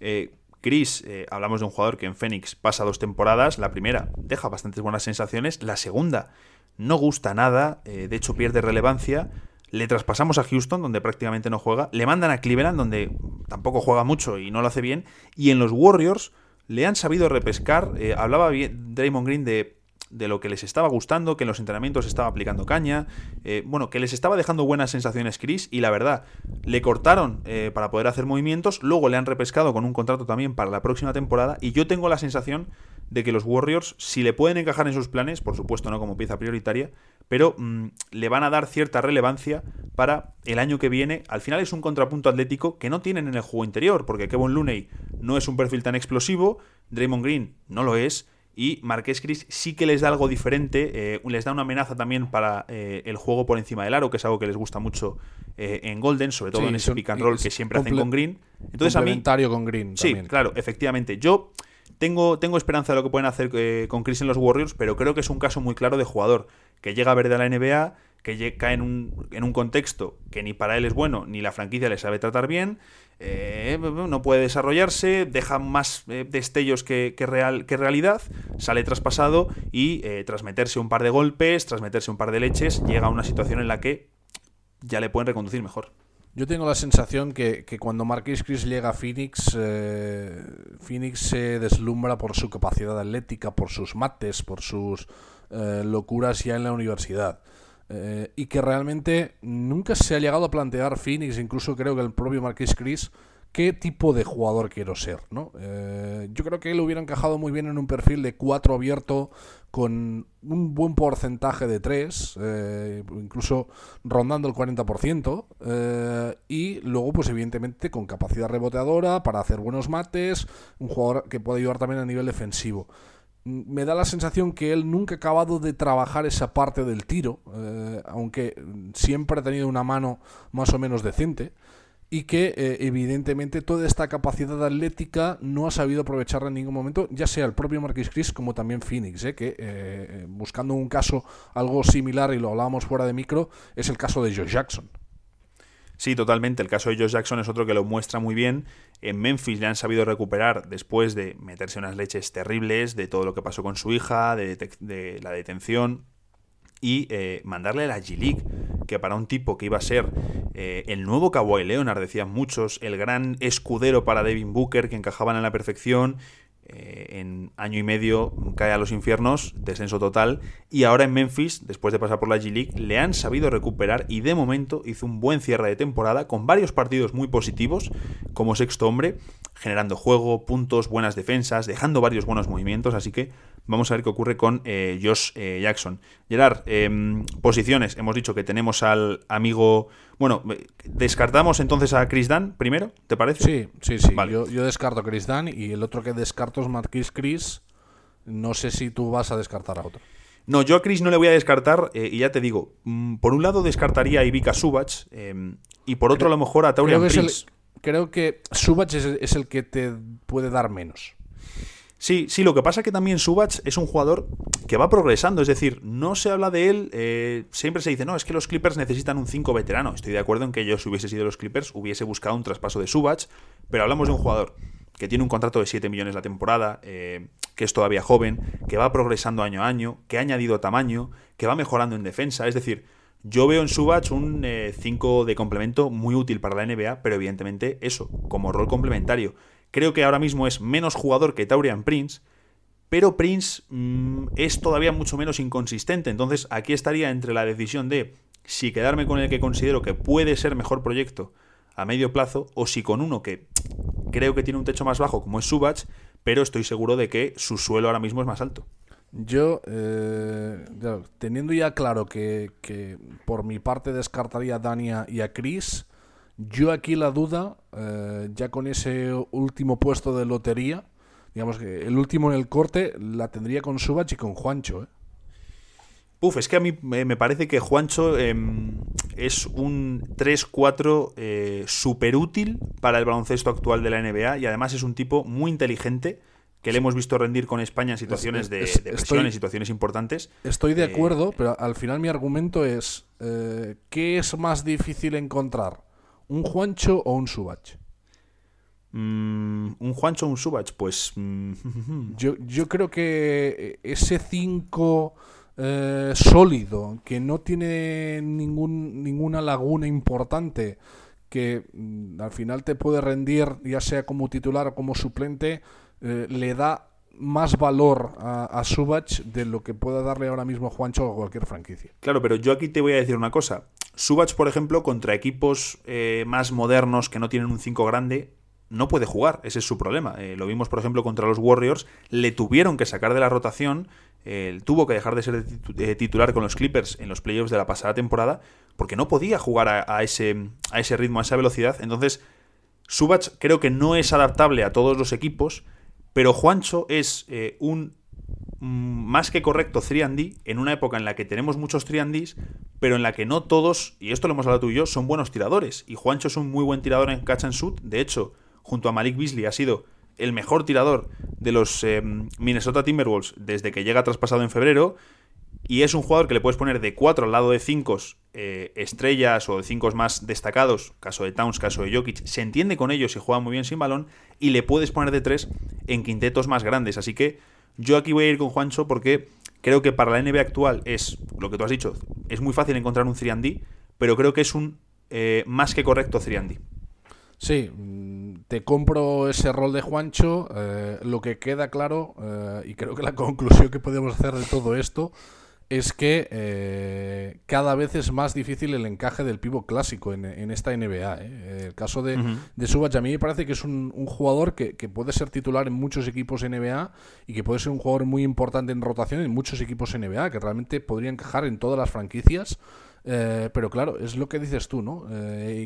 Eh, Chris, eh, hablamos de un jugador que en Phoenix pasa dos temporadas, la primera deja bastantes buenas sensaciones, la segunda no gusta nada, eh, de hecho pierde relevancia, le traspasamos a Houston, donde prácticamente no juega, le mandan a Cleveland, donde tampoco juega mucho y no lo hace bien, y en los Warriors le han sabido repescar, eh, hablaba Draymond Green de, de, lo que les estaba gustando, que en los entrenamientos estaba aplicando caña, eh, bueno, que les estaba dejando buenas sensaciones Chris, y la verdad, le cortaron eh, para poder hacer movimientos, luego le han repescado con un contrato también para la próxima temporada, y yo tengo la sensación de que los Warriors, si le pueden encajar en sus planes, por supuesto no como pieza prioritaria, pero mm, le van a dar cierta relevancia para el año que viene. Al final es un contrapunto atlético que no tienen en el juego interior, porque Kevin Looney no es un perfil tan explosivo, Draymond Green no lo es, y Marqués Chris sí que les da algo diferente, eh, les da una amenaza también para eh, el juego por encima del aro, que es algo que les gusta mucho eh, en Golden, sobre todo en ese pick and roll que siempre hacen con Green. Entonces, complementario con Green. Sí, claro, efectivamente. Yo tengo, tengo esperanza de lo que pueden hacer con Chris en los Warriors, pero creo que es un caso muy claro de jugador que llega a ver de la NBA, que cae en un, en un contexto que ni para él es bueno, ni la franquicia le sabe tratar bien eh, no puede desarrollarse, deja más eh, destellos que, real, que realidad, sale traspasado y eh, tras meterse un par de golpes, tras meterse un par de leches, llega a una situación en la que ya le pueden reconducir mejor. Yo tengo la sensación que, cuando Marquis Chris llega a Phoenix, Phoenix se deslumbra por su capacidad atlética, por sus mates, por sus locuras ya en la universidad. Eh, y que realmente nunca se ha llegado a plantear Phoenix, incluso creo que el propio Marquis Chris, qué tipo de jugador quiero ser. ¿no? Eh, yo creo que él hubiera encajado muy bien en un perfil de 4 abierto con un buen porcentaje de 3, eh, incluso rondando el 40%, y luego pues evidentemente con capacidad reboteadora para hacer buenos mates, un jugador que puede ayudar también a nivel defensivo me da la sensación que él nunca ha acabado de trabajar esa parte del tiro, eh, aunque siempre ha tenido una mano más o menos decente, y que eh, evidentemente toda esta capacidad atlética no ha sabido aprovecharla en ningún momento, ya sea el propio Marquis Chris como también Phoenix, eh, que buscando un caso algo similar, y lo hablábamos fuera de micro, es el caso de Joe Jackson. Sí, totalmente. El caso de Josh Jackson es otro que lo muestra muy bien. En Memphis le han sabido recuperar después de meterse unas leches terribles, de todo lo que pasó con su hija, de, la detención y eh, mandarle a la G-League, que para un tipo que iba a ser eh, el nuevo Kawhi Leonard, decían muchos, el gran escudero para Devin Booker, que encajaban en la perfección, eh, en año y medio cae a los infiernos, descenso total, y ahora en Memphis, después de pasar por la G-League, le han sabido recuperar y de momento hizo un buen cierre de temporada con varios partidos muy positivos como sexto hombre, generando juego, puntos, buenas defensas, dejando varios buenos movimientos, así que vamos a ver qué ocurre con eh, Josh eh, Jackson. Gerard, em, posiciones, hemos dicho que tenemos al amigo bueno, ¿descartamos entonces a Chris Dan primero? ¿Te parece? Sí, sí, sí. Yo, descarto a Chris Dan y el otro que descarto es Marquis Chris. No sé si tú vas a descartar a otro. No, yo a Chris no le voy a descartar eh, y ya te digo, mm, por un lado descartaría a Ivica Subach em, y por otro a lo mejor a Taurian Prince. creo que Subach es el que te puede dar menos. Sí, sí, lo que pasa es que también Subach es un jugador que va progresando, es decir, no se habla de él, eh, siempre se dice, no, es que los Clippers necesitan un 5 veterano. Estoy de acuerdo en que yo, si hubiese sido los Clippers, hubiese buscado un traspaso de Subach, pero hablamos de un jugador que tiene un contrato de 7 millones la temporada, eh, que es todavía joven, que va progresando año a año, que ha añadido tamaño, que va mejorando en defensa, es decir, yo veo en Subach un 5 eh, de complemento muy útil para la NBA, pero evidentemente eso, como rol complementario. Creo que ahora mismo es menos jugador que Taurian Prince, pero Prince mm, es todavía mucho menos inconsistente. Entonces aquí estaría entre la decisión de si quedarme con el que considero que puede ser mejor proyecto a medio plazo o si con uno que creo que tiene un techo más bajo como es Subach, pero estoy seguro de que su suelo ahora mismo es más alto. Yo, eh, teniendo ya claro que, que, por mi parte descartaría a Dania y a Chris, yo aquí la duda, eh, ya con ese último puesto de lotería, digamos que el último en el corte, la tendría con Subach y con Juancho. ¿eh? Uf, es que a mí me parece que Juancho em, es un 3-4 eh, súper útil para el baloncesto actual de la NBA y además es un tipo muy inteligente que le hemos visto rendir con España en situaciones de, presión, en situaciones importantes. Estoy de acuerdo, pero al final mi argumento es, ¿qué es más difícil encontrar? ¿Un Juancho o un Subach? Mm, ¿Un Juancho o un Subach? Pues. Mm, yo, yo, creo que ese 5 eh, sólido, que no tiene ningún, ninguna laguna importante, que mm, al final te puede rendir, ya sea como titular o como suplente, eh, le da más valor a, a Subach de lo que pueda darle ahora mismo Juancho o cualquier franquicia. Claro, pero yo aquí te voy a decir una cosa. Subach, por ejemplo, contra equipos eh, más modernos que no tienen un 5 grande, no puede jugar, ese es su problema. Eh, lo vimos, por ejemplo, contra los Warriors, le tuvieron que sacar de la rotación, tuvo que dejar de ser titular con los Clippers en los playoffs de la pasada temporada, porque no podía jugar a, ese, a ese ritmo, a esa velocidad. Entonces, Subach creo que no es adaptable a todos los equipos, pero Juancho es eh, un más que correcto 3D en una época en la que tenemos muchos 3 pero en la que no todos, y esto lo hemos hablado tú y yo, son buenos tiradores. Y Juancho es un muy buen tirador en catch and shoot. De hecho, junto a Malik Beasley ha sido el mejor tirador de los eh, Minnesota Timberwolves desde que llega traspasado en febrero. Y es un jugador que le puedes poner de 4 al lado de 5 eh, estrellas o de 5 más destacados, caso de Towns, caso de Jokic, se entiende con ellos y juega muy bien sin balón, y le puedes poner de 3 en quintetos más grandes. Así que yo aquí voy a ir con Juancho porque creo que para la NBA actual es, lo que tú has dicho, es muy fácil encontrar un 3D, pero creo que es un eh, más que correcto 3D. Sí, mm, te compro ese rol de Juancho. Eh, lo que queda claro, y creo que la conclusión que podemos hacer de todo esto es que eh, cada vez es más difícil el encaje del pivo clásico en, esta NBA. ¿eh? El caso de, Subach a mí me parece que es un, jugador que, puede ser titular en muchos equipos NBA y que puede ser un jugador muy importante en rotación en muchos equipos NBA, que realmente podría encajar en todas las franquicias. Eh, pero claro, es lo que dices tú, ¿no?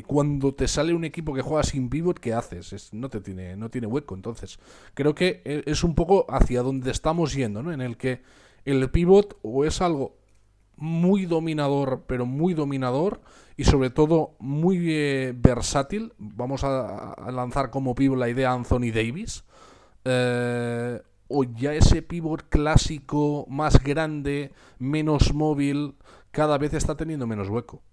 cuando te sale un equipo que juega sin pivot, ¿qué haces? no te tiene, no tiene hueco. Entonces, creo que es un poco hacia donde estamos yendo, ¿no? En el que el pivot o es algo muy dominador, pero muy dominador y sobre todo muy eh, versátil. Vamos a, lanzar como pivot la idea Anthony Davis. Eh, o ya ese pivot clásico, más grande, menos móvil, cada vez está teniendo menos hueco.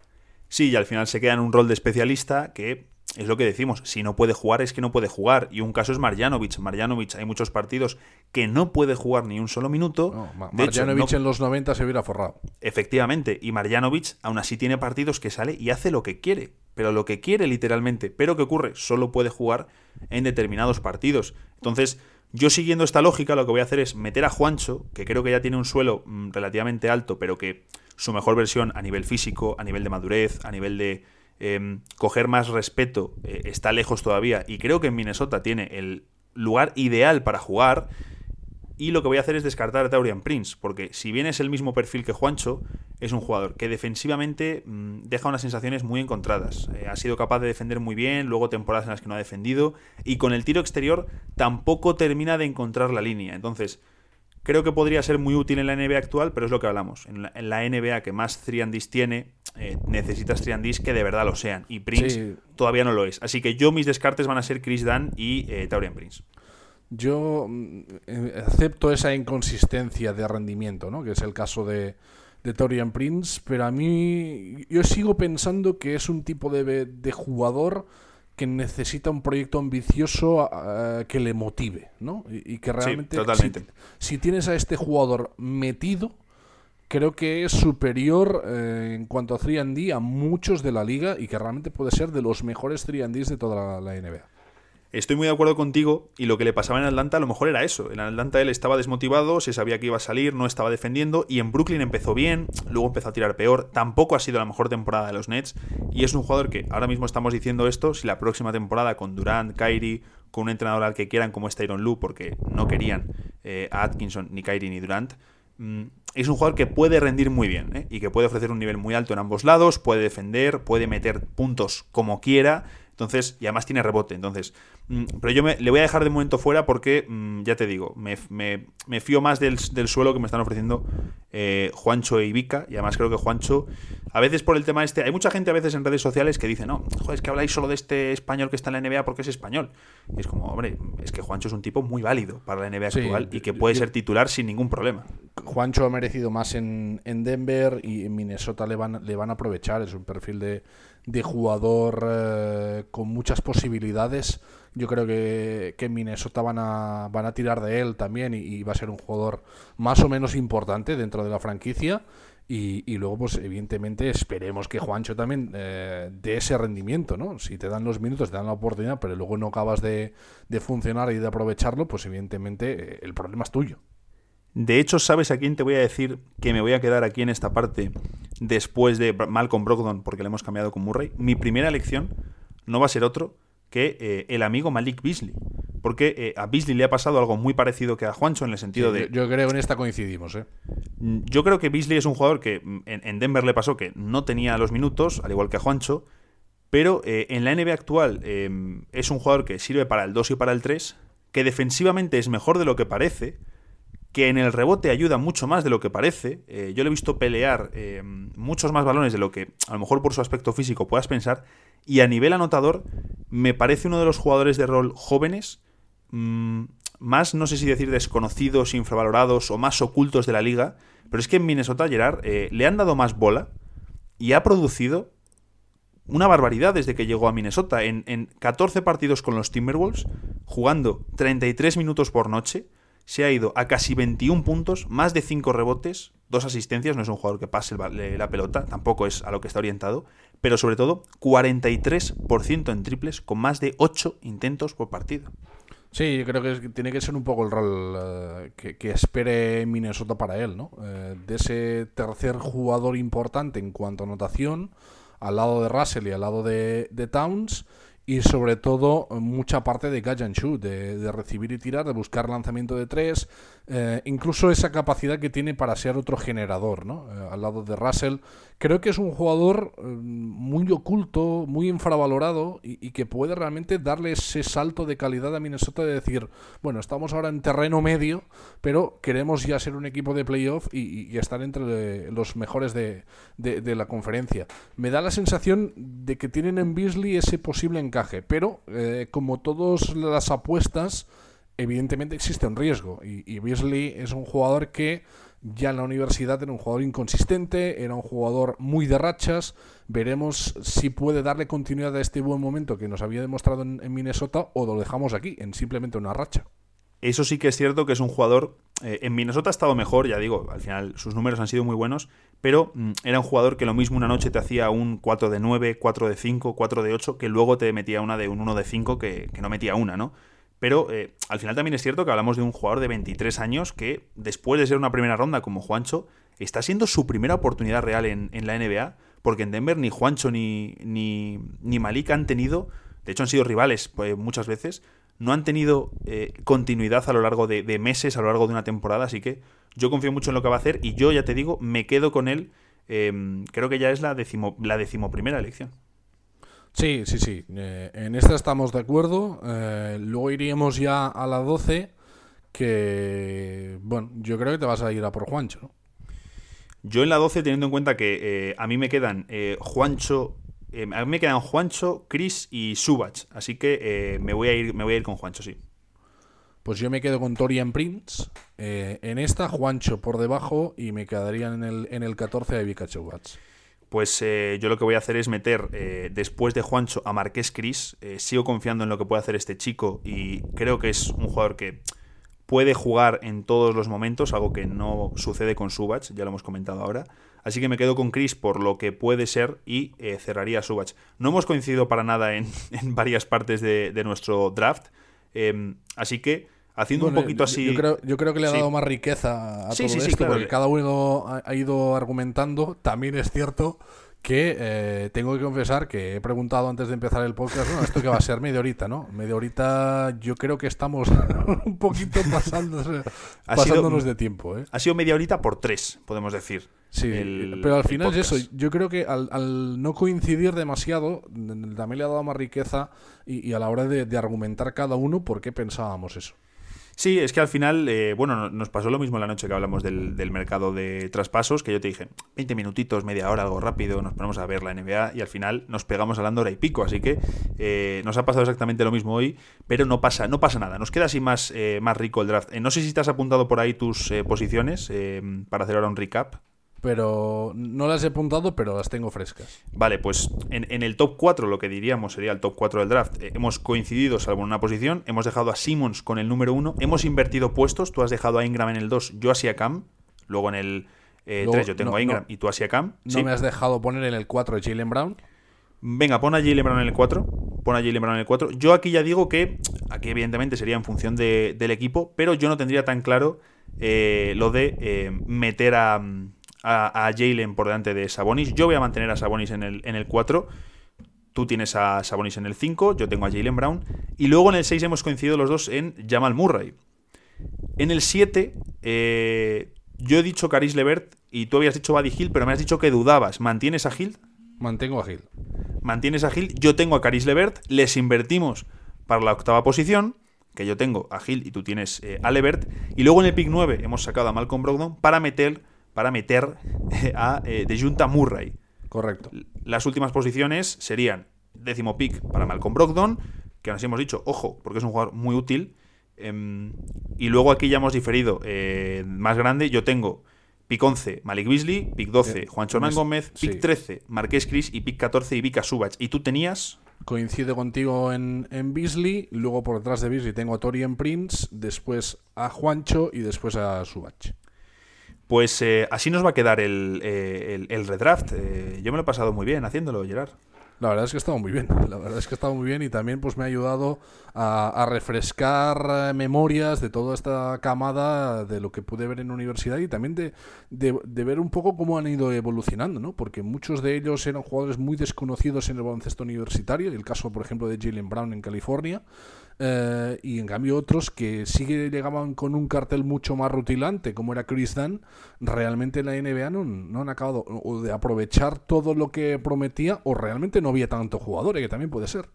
Sí, y al final se queda en un rol de especialista que es lo que decimos, si no puede jugar es que no puede jugar. Y un caso es Marjanovic. Marjanovic hay muchos partidos que no puede jugar ni un solo minuto. Marjanovic en los 90 se hubiera forrado. Efectivamente, y Marjanovic aún así tiene partidos que sale y hace lo que quiere. Pero lo que quiere literalmente. Pero ¿qué ocurre? Solo puede jugar en determinados partidos. Entonces, yo siguiendo esta lógica, lo que voy a hacer es meter a Juancho, que creo que ya tiene un suelo mm, relativamente alto, pero que su mejor versión a nivel físico, a nivel de madurez, a nivel de Em, coger más respeto eh, está lejos todavía y creo que en Minnesota tiene el lugar ideal para jugar. Y lo que voy a hacer es descartar a Taurian Prince, porque si bien es el mismo perfil que Juancho, es un jugador que defensivamente mm, deja unas sensaciones muy encontradas. Eh, ha sido capaz de defender muy bien, luego temporadas en las que no ha defendido, y con el tiro exterior tampoco termina de encontrar la línea. Entonces, creo que podría ser muy útil en la NBA actual, pero es lo que hablamos. En la, NBA que más triandis tiene, eh, necesitas triandis que de verdad lo sean. Y Prince todavía no lo es. Así que yo mis descartes van a ser Chris Dunn y eh, Taurian Prince. Yo mm, eh, acepto esa inconsistencia de rendimiento, ¿no? que es el caso de, de Torian Prince, pero a mí yo sigo pensando que es un tipo de, de jugador que necesita un proyecto ambicioso que le motive, ¿no? Y, que realmente, Si, tienes a este jugador metido, creo que es superior eh, en cuanto a 3D a muchos de la liga y que realmente puede ser de los mejores 3Ds de toda la, NBA. Estoy muy de acuerdo contigo y lo que le pasaba en Atlanta a lo mejor era eso. En Atlanta él estaba desmotivado, se sabía que iba a salir, no estaba defendiendo y en Brooklyn empezó bien, luego empezó a tirar peor. Tampoco ha sido la mejor temporada de los Nets y es un jugador que ahora mismo estamos diciendo esto, si la próxima temporada con Durant, Kyrie, con un entrenador al que quieran como es Tyron Lue, porque no querían eh, a Atkinson, ni Kyrie, ni Durant, es un jugador que puede rendir muy bien ¿eh? y que puede ofrecer un nivel muy alto en ambos lados, puede defender, puede meter puntos como quiera. Entonces, y además tiene rebote. Entonces, mm, pero yo me, le voy a dejar de momento fuera porque, mm, ya te digo, me, me, fío más del, suelo que me están ofreciendo eh, Juancho y Vika. Y además creo que Juancho, a veces por el tema este, hay mucha gente a veces en redes sociales que dice, no, joder, es que habláis solo de este español que está en la NBA porque es español. Y es como, hombre, es que Juancho es un tipo muy válido para la NBA actual y que puede ser titular sin ningún problema. Juancho ha merecido más en, en Denver y en Minnesota le van, le van a aprovechar. Es un perfil de de jugador eh, con muchas posibilidades. Yo creo que, que Minnesota van a, van a tirar de él también y, va a ser un jugador más o menos importante dentro de la franquicia. Y, luego, pues evidentemente, esperemos que Juancho también eh, dé ese rendimiento, ¿no? Si te dan los minutos, te dan la oportunidad, pero luego no acabas de, de funcionar y de aprovecharlo, pues evidentemente eh, el problema es tuyo. De hecho, ¿sabes a quién te voy a decir que me voy a quedar aquí en esta parte después de Malcolm Brogdon porque le hemos cambiado con Murray? Mi primera elección no va a ser otro que eh, el amigo Malik Beasley. Porque eh, a Beasley le ha pasado algo muy parecido que a Juancho en el sentido de... Yo, creo que en esta coincidimos, ¿eh? Mm, yo creo que Beasley es un jugador que mm, en, Denver le pasó que no tenía los minutos, al igual que a Juancho, pero eh, en la NBA actual es un jugador que sirve para el 2 y para el 3, que defensivamente es mejor de lo que parece, que en el rebote ayuda mucho más de lo que parece. yo le he visto pelear muchos más balones de lo que a lo mejor por su aspecto físico puedas pensar, y a nivel anotador me parece uno de los jugadores de rol jóvenes Mm, más, no sé si decir desconocidos, infravalorados o más ocultos de la liga, pero es que en Minnesota Gerard eh, le han dado más bola y ha producido una barbaridad desde que llegó a Minnesota. En, en 14 partidos con los Timberwolves, jugando 33 minutos por noche, se ha ido a casi 21 puntos, más de 5 rebotes, dos asistencias, no es un jugador que pase la pelota, tampoco es a lo que está orientado, pero sobre todo 43% en triples con más de 8 intentos por partido. Sí, yo creo que tiene que ser un poco el rol eh, que, espere Minnesota para él, ¿no? Eh, de ese tercer jugador importante en cuanto a anotación, al lado de Russell y al lado de, de Towns, y sobre todo mucha parte de catch and shoot, de, recibir y tirar, de buscar lanzamiento de tres, eh, incluso esa capacidad que tiene para ser otro generador, ¿no? Eh, al lado de Russell. Creo que es un jugador eh, muy oculto, muy infravalorado y, que puede realmente darle ese salto de calidad a Minnesota de decir, bueno, estamos ahora en terreno medio, pero queremos ya ser un equipo de playoff y, y estar entre los mejores de, de, la conferencia. Me da la sensación de que tienen en Beasley ese posible encaje, pero como todas las apuestas evidentemente existe un riesgo. Y, Beasley es un jugador que ya en la universidad era un jugador inconsistente, era un jugador muy de rachas. Veremos si puede darle continuidad a este buen momento que nos había demostrado en, Minnesota o lo dejamos aquí, en simplemente una racha. Eso sí que es cierto que es un jugador. Eh, en Minnesota ha estado mejor, ya digo, al final sus números han sido muy buenos, pero mm, era un jugador que lo mismo una noche te hacía un 4 de 9, 4 de 5, 4 de 8, que luego te metía una de un 1 de 5 que, que no metía una, ¿no? Pero eh, al final también es cierto que hablamos de un jugador de 23 años que, después de ser una primera ronda como Juancho, está siendo su primera oportunidad real en, la NBA, porque en Denver ni Juancho ni, ni, Malik han tenido, de hecho han sido rivales pues, muchas veces, no han tenido eh, continuidad a lo largo de, meses, a lo largo de una temporada, así que yo confío mucho en lo que va a hacer y yo ya te digo, me quedo con él, creo que ya es la, decimo, la decimoprimera elección. Sí, sí, sí. Eh, en esta estamos de acuerdo. Eh, luego iríamos ya a la 12, que, bueno, yo creo que te vas a ir a por Juancho, ¿no? Yo en la 12, teniendo en cuenta que eh, a mí me quedan Juancho, a mí me quedan Juancho, Chris y Subach, así que me voy a ir, me voy a ir con Juancho, sí. Pues yo me quedo con Torian Prince. en esta, Juancho por debajo y me quedarían en el, en el 14 a Ivica Chubach pues eh, yo lo que voy a hacer es meter eh, después de Juancho a Marqués Cris. Eh, sigo confiando en lo que puede hacer este chico y creo que es un jugador que puede jugar en todos los momentos, algo que no sucede con Subach, ya lo hemos comentado ahora. Así que me quedo con Chris por lo que puede ser y cerraría a Subach. No hemos coincidido para nada en, varias partes de, de nuestro draft, em, así que haciendo un poquito así. Yo creo, yo creo que le ha dado más riqueza a todo esto, porque cada uno ha, ido argumentando. También es cierto que eh, tengo que confesar que he preguntado antes de empezar el podcast, bueno, esto que va a ser media horita, ¿no? Media horita yo creo que estamos un poquito pasándose, pasándonos de tiempo. ¿eh? Ha sido media horita por tres, podemos decir. Sí, pero al final es eso. Yo creo que al, no coincidir demasiado, también le ha dado más riqueza y, a la hora de argumentar cada uno por qué pensábamos eso. Sí, es que al final, eh, bueno, nos pasó lo mismo la noche que hablamos del, mercado de traspasos, que yo te dije, 20 minutitos, media hora, algo rápido, nos ponemos a ver la NBA y al final nos pegamos hablando hora y pico, así que eh, nos ha pasado exactamente lo mismo hoy, pero no pasa, no pasa nada, nos queda así más, eh, más rico el draft. no sé si te has apuntado por ahí tus posiciones para hacer ahora un recap pero no las he apuntado, pero las tengo frescas. Vale, pues en, el top 4, lo que diríamos sería el top 4 del draft, eh, hemos coincidido salvo en una posición, hemos dejado a Simmons con el número 1, hemos invertido puestos, tú has dejado a Ingram en el 2, yo a Cam, luego en el 3 eh, yo tengo a Ingram y tú a Cam. ¿No me has dejado poner en el 4 a Jalen Brown? Venga, pon a Jalen Brown en el 4. Pon a Jalen Brown en el 4. Yo aquí ya digo que, aquí evidentemente sería en función del equipo, pero yo no tendría tan claro eh, lo de meter a, a, Jalen por delante de Sabonis. Yo voy a mantener a Sabonis en el, en el 4. Tú tienes a Sabonis en el 5, yo tengo a Jalen Brown. Y luego en el 6 hemos coincidido los dos en Jamal Murray. En el 7, eh, yo he dicho Caris Levert y tú habías dicho Buddy Hill, pero me has dicho que dudabas. ¿Mantienes a Hill? Mantengo a Hill. Mantienes a Hill. Yo tengo a Caris Levert. Les invertimos para la octava posición, que yo tengo a Hill y tú tienes eh, a Levert. Y luego en el pick 9 hemos sacado a Malcolm Brogdon para meter, para meter a eh, De Junta Murray. Correcto. Las últimas posiciones serían décimo pick para Malcolm Brogdon, que aún así hemos dicho, ojo, porque es un jugador muy útil. Em, y luego aquí ya hemos diferido eh, más grande. Yo tengo pick 11 Malik Beasley, pick 12 Eh, Juan Chorman mes- Gómez, pick sí. 13 Marqués Cris y pick 14 Ivica Subach. Y tú tenías Coincido contigo en, en Beasley, luego por detrás de Beasley tengo a Torian Prince, después a Juancho y después a Subach. Pues eh, así nos va a quedar el, eh, el- el redraft. Eh, yo me lo he pasado muy bien haciéndolo, Gerard. La verdad es que ha estado muy bien, la verdad es que ha estado muy bien y también pues me ha ayudado a, refrescar eh, memorias de toda esta camada de lo que pude ver en universidad y también de, de- de ver un poco cómo han ido evolucionando, ¿no? Porque muchos de ellos eran jugadores muy desconocidos en el baloncesto universitario, el caso por ejemplo de Jalen Brown en California, eh, y en cambio otros que sí que llegaban con un cartel mucho más rutilante, como era Chris Dunn, realmente en la NBA no, no han acabado o de aprovechar todo lo que prometía o realmente no había tanto jugador, eh, que también puede ser.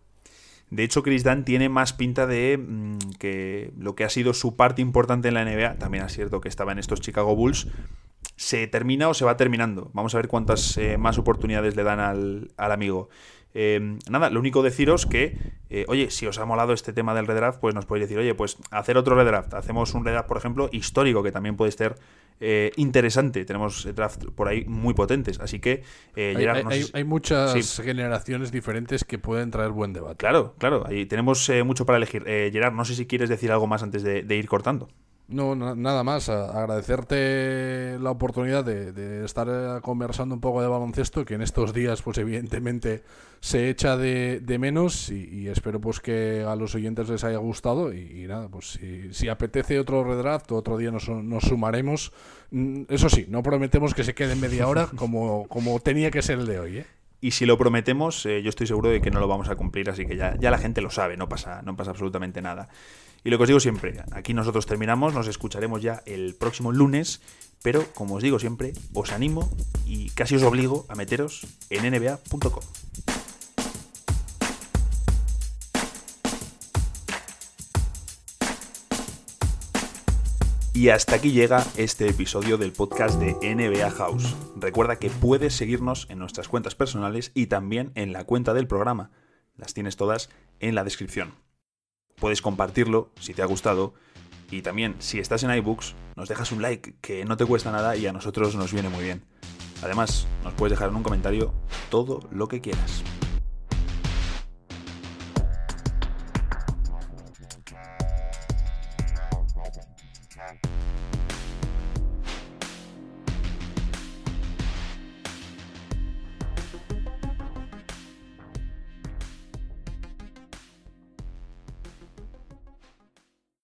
De hecho, Chris Dunn tiene más pinta de mm, que lo que ha sido su parte importante en la NBA, también es cierto que estaba en estos Chicago Bulls, se termina o se va terminando. Vamos a ver cuántas eh, más oportunidades le dan al, al amigo. Eh, nada, lo único deciros que, eh, oye, si os ha molado este tema del redraft, pues nos podéis decir, oye, pues hacer otro redraft. Hacemos un redraft, por ejemplo, histórico, que también puede ser eh, interesante. Tenemos draft por ahí muy potentes. Así que, eh, Hay, Gerard, hay- no hay- si- hay muchas Sí. generaciones diferentes que pueden traer buen debate. Claro, claro, ahí tenemos eh, mucho para elegir. Eh, Gerard, no sé si quieres decir algo más antes de, de ir cortando. No, na- nada más. agradecerte la oportunidad de, estar eh, conversando un poco de baloncesto, que en estos días, pues evidentemente se echa de, de menos y, espero pues que a los oyentes les haya gustado y, nada, pues si, apetece otro redraft, otro día nos, sumaremos. Mm, Eso sí, no prometemos que se quede media hora como, como tenía que ser el de hoy, ¿eh? Y si lo prometemos, eh, yo estoy seguro de que no lo vamos a cumplir, así que ya, ya la gente lo sabe, no pasa, no pasa absolutamente nada. Y lo que os digo siempre, aquí nosotros terminamos, nos escucharemos ya el próximo lunes, pero como os digo siempre, os animo y casi os obligo a meteros en nba.com. Y hasta aquí llega este episodio del podcast de NBA House. Recuerda que puedes seguirnos en nuestras cuentas personales y también en la cuenta del programa. Las tienes todas en la descripción. Puedes compartirlo si te ha gustado y también si estás en iBooks nos dejas un like que no te cuesta nada y a nosotros nos viene muy bien. Además, nos puedes dejar en un comentario todo lo que quieras.